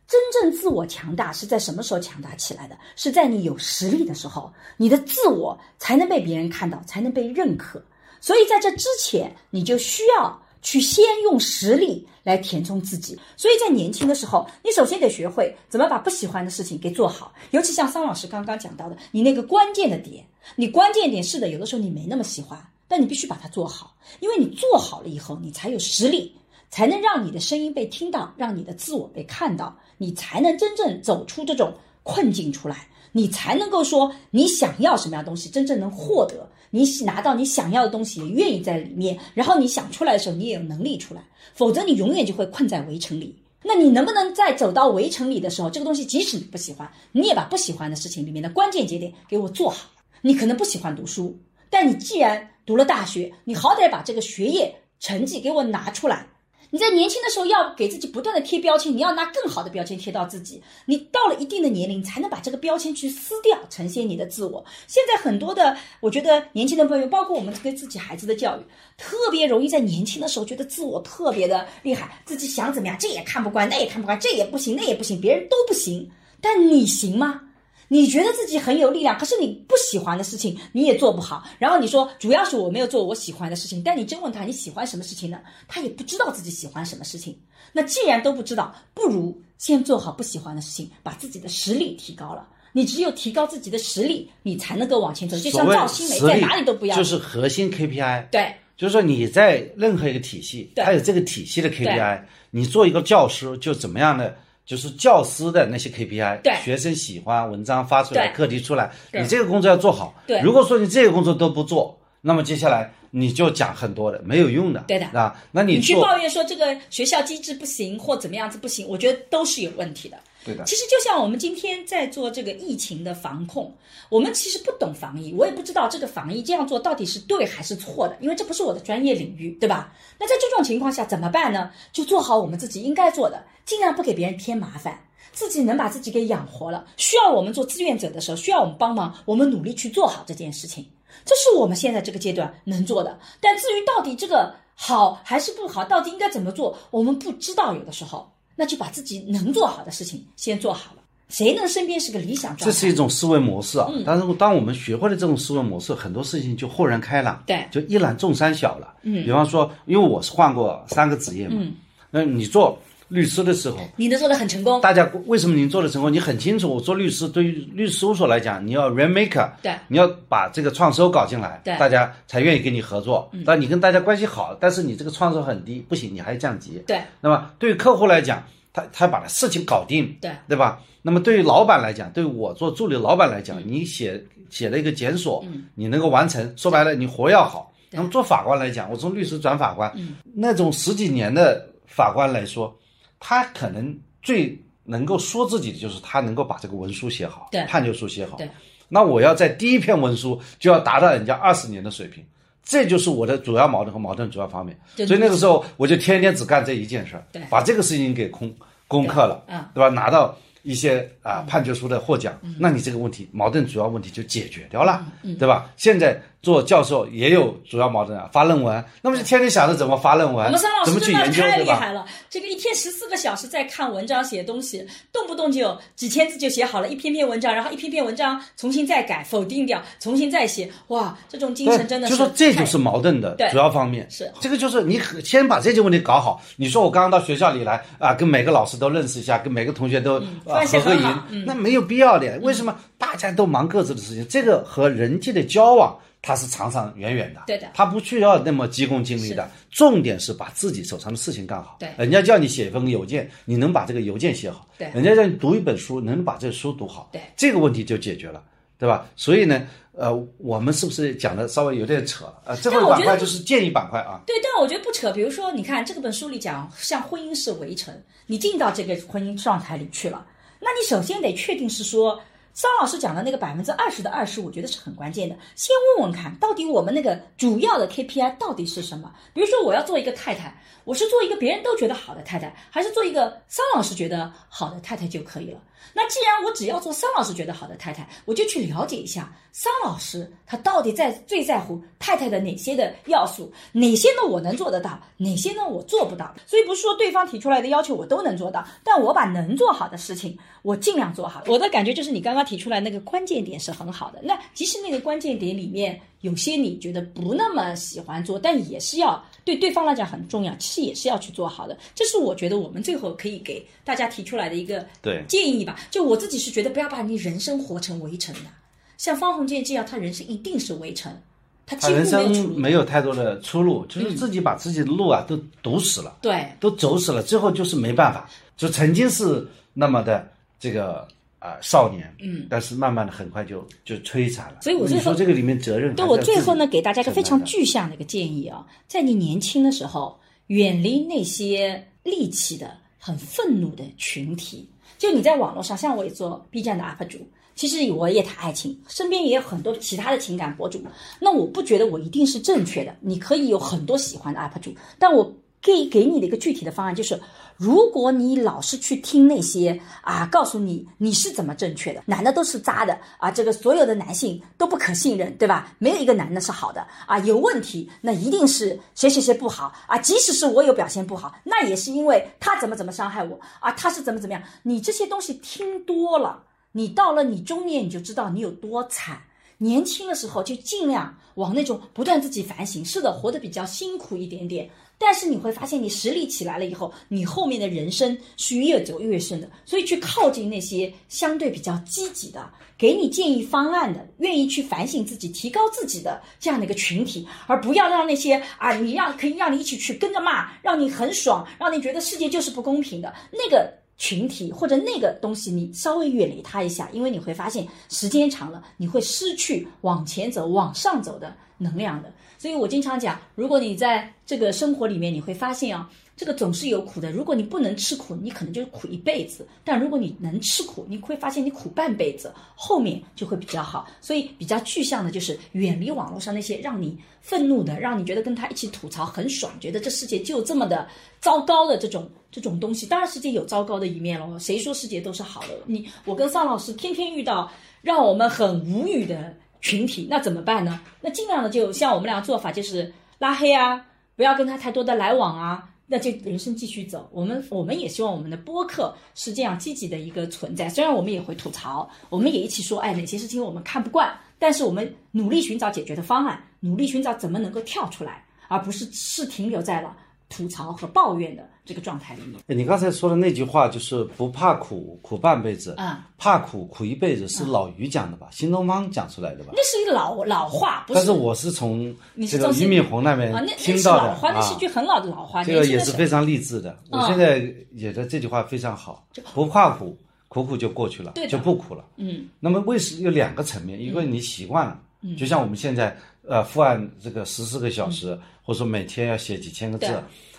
真正自我强大是在什么时候强大起来的？是在你有实力的时候，你的自我才能被别人看到，才能被认可。所以在这之前，你就需要去先用实力来填充自己。所以在年轻的时候，你首先得学会怎么把不喜欢的事情给做好。尤其像桑老师刚刚讲到的，你那个关键的点，你关键点是的，有的时候你没那么喜欢，但你必须把它做好，因为你做好了以后，你才有实力。才能让你的声音被听到，让你的自我被看到，你才能真正走出这种困境出来，你才能够说你想要什么样的东西，真正能获得，你拿到你想要的东西，也愿意在里面，然后你想出来的时候，你也有能力出来，否则你永远就会困在围城里。那你能不能在走到围城里的时候，这个东西即使你不喜欢，你也把不喜欢的事情里面的关键节点给我做好。你可能不喜欢读书，但你既然读了大学，你好歹把这个学业成绩给我拿出来。你在年轻的时候要给自己不断的贴标签，你要拿更好的标签贴到自己。你到了一定的年龄，才能把这个标签去撕掉，呈现你的自我。现在很多的，我觉得年轻的朋友，包括我们对自己孩子的教育，特别容易在年轻的时候觉得自我特别的厉害，自己想怎么样，这也看不惯，那也看不惯，这也不行，那也不行，别人都不行，但你行吗？你觉得自己很有力量，可是你不喜欢的事情你也做不好。然后你说主要是我没有做我喜欢的事情，但你真问他你喜欢什么事情呢？他也不知道自己喜欢什么事情。那既然都不知道，不如先做好不喜欢的事情，把自己的实力提高了。你只有提高自己的实力，你才能够往前走。就像赵新梅在哪里都不要，就是核心 KPI。对就是说你在任何一个体系，对它有这个体系的 KPI。你做一个教师，就怎么样的，就是教师的那些 KPI，对学生喜欢，文章发出来，对课题出来，你这个工作要做好。对如果说你这个工作都不做，那么接下来你就讲很多的，没有用的。对的啊，那你你去抱怨说这个学校机制不行或怎么样子不行，我觉得都是有问题的。其实就像我们今天在做这个疫情的防控，我们其实不懂防疫，我也不知道这个防疫这样做到底是对还是错的，因为这不是我的专业领域，对吧？那在这种情况下怎么办呢？就做好我们自己应该做的，尽量不给别人添麻烦。自己能把自己给养活了，需要我们做志愿者的时候，需要我们帮忙，我们努力去做好这件事情，这是我们现在这个阶段能做的。但至于到底这个好还是不好，到底应该怎么做，我们不知道。有的时候，那就把自己能做好的事情先做好了。谁能身边是个理想状态？这是一种思维模式啊。但是当我们学会了这种思维模式，很多事情就豁然开朗，对就一览众山小了。嗯，比方说，因为我是换过三个职业嘛，嗯那你做律师的时候，你能做的很成功，大家为什么您做的成功？你很清楚，我做律师对于律师事务所来讲，你要 rainmaker，对你要把这个创收搞进来，对大家才愿意跟你合作。但你跟大家关系好，但是你这个创收很低，不行，你还要降级。对那么对于客户来讲，他他把事情搞定，对对吧？那么对于老板来讲，对于我做助理老板来讲，你写写了一个检索，你能够完成，说白了，你活要好。那么做法官来讲，我从律师转法官，那种十几年的法官来说，他可能最能够说自己的就是他能够把这个文书写好，对判决书写好。对那我要在第一篇文书就要达到人家二十年的水平，这就是我的主要矛盾和矛盾主要方面。对所以那个时候我就天天只干这一件事儿对，把这个事情给攻攻克了，嗯对吧？拿到一些啊判决书的获奖，那你这个问题矛盾主要问题就解决掉了，嗯对吧？现在做教授也有主要矛盾啊，发论文，那么就天天想着怎么发论文我们桑老，怎么师太厉害了，这个一天十四个小时在看文章写东西，动不动就几千字就写好了，一篇篇文章，然后一篇篇文章重新再改、否定掉，重新再写，哇，这种精神真的是就是说这就是矛盾的对主要方面。是这个就是你很先把这些问题搞好。你说我刚刚到学校里来啊，跟每个老师都认识一下，跟每个同学都、啊合个影，那没有必要的。为什么大家都忙各自的事情？这个和人际的交往。它是长长远远的，对的他不需要那么急功近利的。重点是把自己手上的事情干好。对人家叫你写一封邮件，你能把这个邮件写好。对人家让你读一本书，能把这个书读好。对这个问题就解决了，对吧？所以呢，呃，我们是不是讲的稍微有点扯了？呃，最后一但我觉得板块就是建议板块啊。对，但我觉得不扯。比如说，你看这个本书里讲，像婚姻是围城，你进到这个婚姻状态里去了，那你首先得确定是说，桑老师讲的那个百分之二十的二十，我觉得是很关键的。先问问看，到底我们那个主要的 KPI 到底是什么？比如说，我要做一个太太，我是做一个别人都觉得好的太太，还是做一个桑老师觉得好的太太就可以了？那既然我只要做桑老师觉得好的太太，我就去了解一下桑老师他到底在最在乎太太的哪些的要素，哪些呢我能做得到，哪些呢我做不到。所以不是说对方提出来的要求我都能做到，但我把能做好的事情我尽量做好。我的感觉就是你刚刚提出来那个关键点是很好的。那即使那个关键点里面有些你觉得不那么喜欢做，但也是要对对方来讲很重要，其实也是要去做好的。这是我觉得我们最后可以给大家提出来的一个对建议吧。就我自己是觉得不要把你人生活成围城的。像方鸿渐这样，他人生一定是围城，他几乎他人没有出路。生没有太多的出路，就是自己把自己的路啊都堵死了，对，都走死了，最后就是没办法。就曾经是那么的这个啊、少年，嗯，但是慢慢的很快就就摧残了。所以我最后说这个里面责任对我最后呢，给大家一个非常具象的一个建议啊，在你年轻的时候，远离那些戾气的、很愤怒的群体。就你在网络上，像我也做 B 站的 UP 主，其实我也谈爱情，身边也有很多其他的情感博主。那我不觉得我一定是正确的，你可以有很多喜欢的 UP 主，但我给给你的一个具体的方案就是，如果你老是去听那些啊，告诉你你是怎么正确的，男的都是渣的啊，这个所有的男性都不可信任，对吧？没有一个男的是好的啊，有问题那一定是谁谁谁不好啊，即使是我有表现不好，那也是因为他怎么怎么伤害我啊，他是怎么怎么样，你这些东西听多了，你到了你中年你就知道你有多惨。年轻的时候就尽量往那种不断自己反省，是的，活得比较辛苦一点点。但是你会发现，你实力起来了以后，你后面的人生是越走越顺的。所以去靠近那些相对比较积极的、给你建议方案的、愿意去反省自己、提高自己的这样的一个群体，而不要让那些啊，你让可以让你一起去跟着骂，让你很爽，让你觉得世界就是不公平的那个。群体或者那个东西，你稍微远离它一下，因为你会发现时间长了，你会失去往前走、往上走的能量的。所以我经常讲，如果你在这个生活里面，你会发现啊，这个总是有苦的。如果你不能吃苦，你可能就是苦一辈子；但如果你能吃苦，你会发现你苦半辈子，后面就会比较好。所以比较具象的就是远离网络上那些让你愤怒的、让你觉得跟他一起吐槽很爽，觉得这世界就这么的糟糕的这种这种东西。当然，世界有糟糕的一面喽，谁说世界都是好的？你我跟桑老师天天遇到让我们很无语的群体，那怎么办呢？那尽量的就像我们俩做法，就是拉黑啊，不要跟他太多的来往啊，那就人生继续走。我们我们也希望我们的播客是这样积极的一个存在。虽然我们也会吐槽，我们也一起说，哎，哪些事情我们看不惯，但是我们努力寻找解决的方案，努力寻找怎么能够跳出来，而不是是停留在了吐槽和抱怨的这个状态里面。哎你刚才说的那句话就是不怕苦，苦半辈子；啊怕苦，苦一辈子，是老于讲的吧？新东方讲出来的吧？那是一个老老话，不是但是我是从这个俞敏洪那边啊，那那听到的是老话，那是啊句很老的老话。这个也是非常励志的。我嗯现在觉得这句话非常好，不怕苦，苦苦就过去了对，就不苦了。嗯那么为什有两个层面？一个你习惯了，就像我们现在呃伏案这个十四个小时，或者说每天要写几千个字对，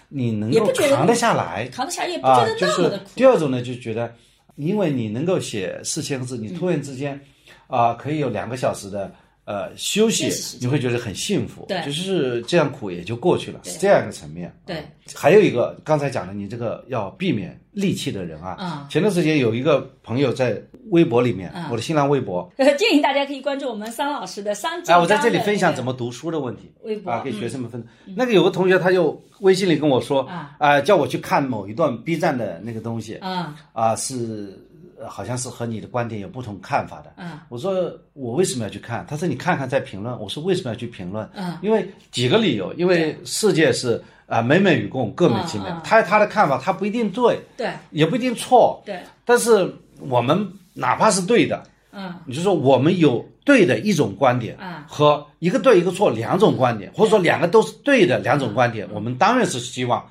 你能够扛得下来扛得下也不觉啊得，就是那么的苦。第二种呢，就觉得因为你能够写四千个字，你突然之间啊可以有两个小时的。呃，休息你会觉得很幸福，对。就是这样苦也就过去了，是这样一个层面。对。啊还有一个刚才讲的，你这个要避免戾气的人啊。嗯前段时间有一个朋友在微博里面，我的新浪微博，呃，建议大家可以关注我们桑老师的商哎，我在这里分享怎么读书的问题，微博。啊，给嗯学生们分。那个有个同学他就微信里跟我说，啊。啊，叫我去看某一段 B 站的那个东西，啊。啊，是呃好像是和你的观点有不同看法的。嗯我说我为什么要去看？他说你看看再评论。我说为什么要去评论？嗯因为几个理由，因为世界是啊、美美与共，各美其美嗯嗯。他有他的看法，他不一定对，对也不一定错，对但是我们哪怕是对的，嗯你就说我们有对的一种观点啊和一个对一个错两种观点，或者说两个都是对的两种观点，我们当然是希望，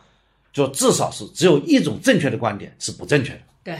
就至少是只有一种正确的观点是不正确的。对，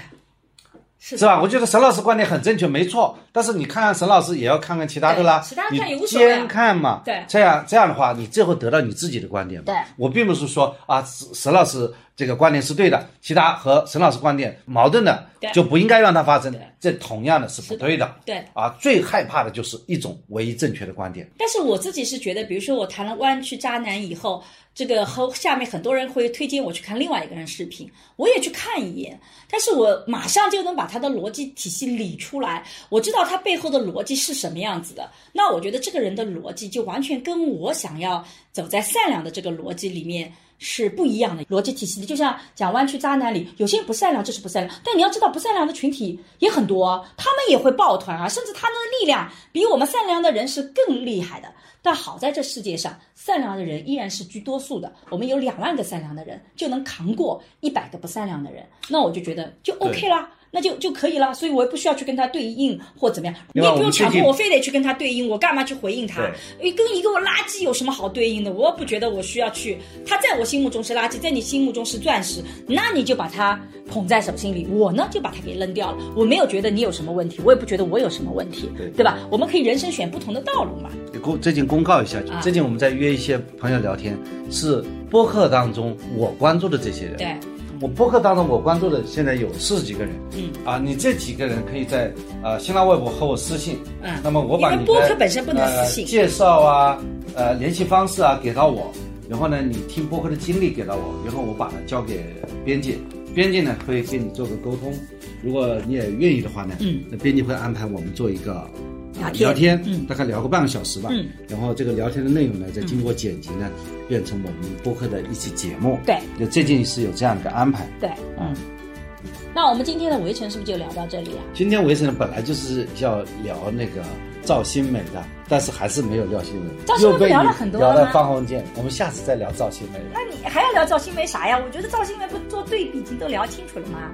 是是吧？我觉得沈老师观点很正确，没错。但是你看看沈老师，也要看看其他的啦。对其他看也你无所谓看嘛。对这样这样的话，你最后得到你自己的观点嘛。对我并不是说啊，沈沈老师这个观点是对的，其他和沈老师观点矛盾的就不应该让它发生。这同样的是不对的。对。啊，最害怕的就是一种唯一正确的观点。但是我自己是觉得，比如说我谈了《弯曲渣男》以后，这个和下面很多人会推荐我去看另外一个人视频，我也去看一眼，但是我马上就能把他的逻辑体系理出来，我知道他背后的逻辑是什么样子的。那我觉得这个人的逻辑就完全跟我想要走在善良的这个逻辑里面。是不一样的逻辑体系的，就像讲《弯曲渣男》里，有些人不善良就是不善良，但你要知道，不善良的群体也很多，他们也会抱团啊，甚至他们的力量比我们善良的人是更厉害的。但好在这世界上，善良的人依然是居多数的。我们有两万个善良的人，就能扛过一百个不善良的人。那我就觉得就 OK 啦，那就就可以了。所以我也不需要去跟他对应或怎么样，你也不用强迫我非得去跟他对应，我干嘛去回应他对？跟一个垃圾有什么好对应的？我不觉得我需要去。他在我心目中是垃圾，在你心目中是钻石，那你就把他捧在手心里。我呢，就把它给扔掉了。我没有觉得你有什么问题，我也不觉得我有什么问题，对对吧？我们可以人生选不同的道路嘛。公最近公告一下，啊最近我们在约一些朋友聊天，是播客当中我关注的这些人。对，我播客当中我关注的现在有四十几个人。嗯啊，你这几个人可以在呃新浪微博和我私信。嗯那么我把你的播客本身不能私信呃、介绍啊，呃联系方式啊给到我，然后呢你听播客的经历给到我，然后我把它交给编辑，编辑呢会跟你做个沟通。如果你也愿意的话呢，嗯，那编辑会安排我们做一个。聊天嗯大概聊个半个小时吧，嗯，然后这个聊天的内容呢，再经过剪辑呢，变成我们播客的一期节目，对，就最近是有这样的一个安排。对，嗯。那我们今天的围城是不是就聊到这里啊？今天围城本来就是要聊那个赵新梅的，但是还是没有聊新梅，赵新梅又被聊了很多聊了方鸿渐，我们下次再聊赵新梅。那你还要聊赵新梅啥呀？我觉得赵新梅不做对比已经都聊清楚了吗？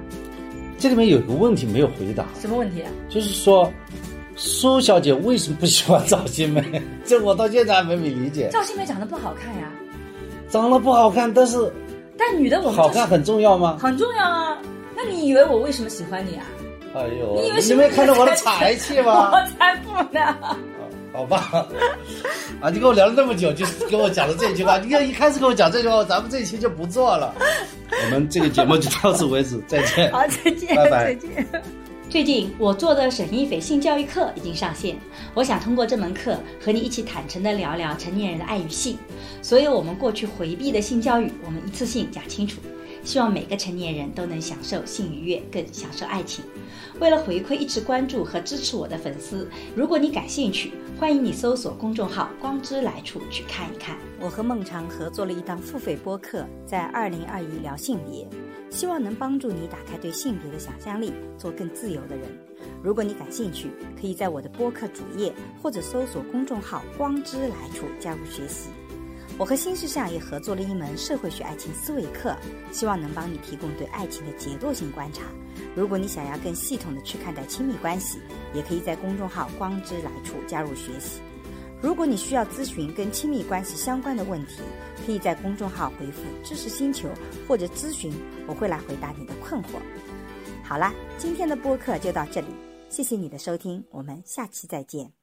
这里面有个问题没有回答，什么问题啊？就是说苏小姐为什么不喜欢赵新梅？这我到现在还没没理解。赵新梅长得不好看呀，长得不好看，但是但女的我们就是好看很重要吗？很重要啊。那你以为我为什么喜欢你啊？哎呦，你以为是你没看到我的才气吗？我才不呢！好吧，啊，你跟我聊了那么久，就是跟我讲了这句话。你看一开始跟我讲这句话，咱们这一期就不做了。我们这个节目就到此为止，再见。好，再见，拜拜再见。最近我做的沈一斐性教育课已经上线，我想通过这门课和你一起坦诚地聊聊成年人的爱与性，所有我们过去回避的性教育，我们一次性讲清楚。希望每个成年人都能享受性愉悦，更享受爱情。为了回馈一直关注和支持我的粉丝，如果你感兴趣，欢迎你搜索公众号“光之来处”去看一看。我和孟常合作了一档付费播客，在二零二一聊性别，希望能帮助你打开对性别的想象力，做更自由的人。如果你感兴趣，可以在我的播客主页或者搜索公众号“光之来处”加入学习。我和新世相也合作了一门社会学爱情思维课，希望能帮你提供对爱情的结构性观察。如果你想要更系统的去看待亲密关系，也可以在公众号“光之来处”加入学习。如果你需要咨询跟亲密关系相关的问题，可以在公众号回复“知识星球”或者咨询，我会来回答你的困惑。好啦，今天的播客就到这里，谢谢你的收听，我们下期再见。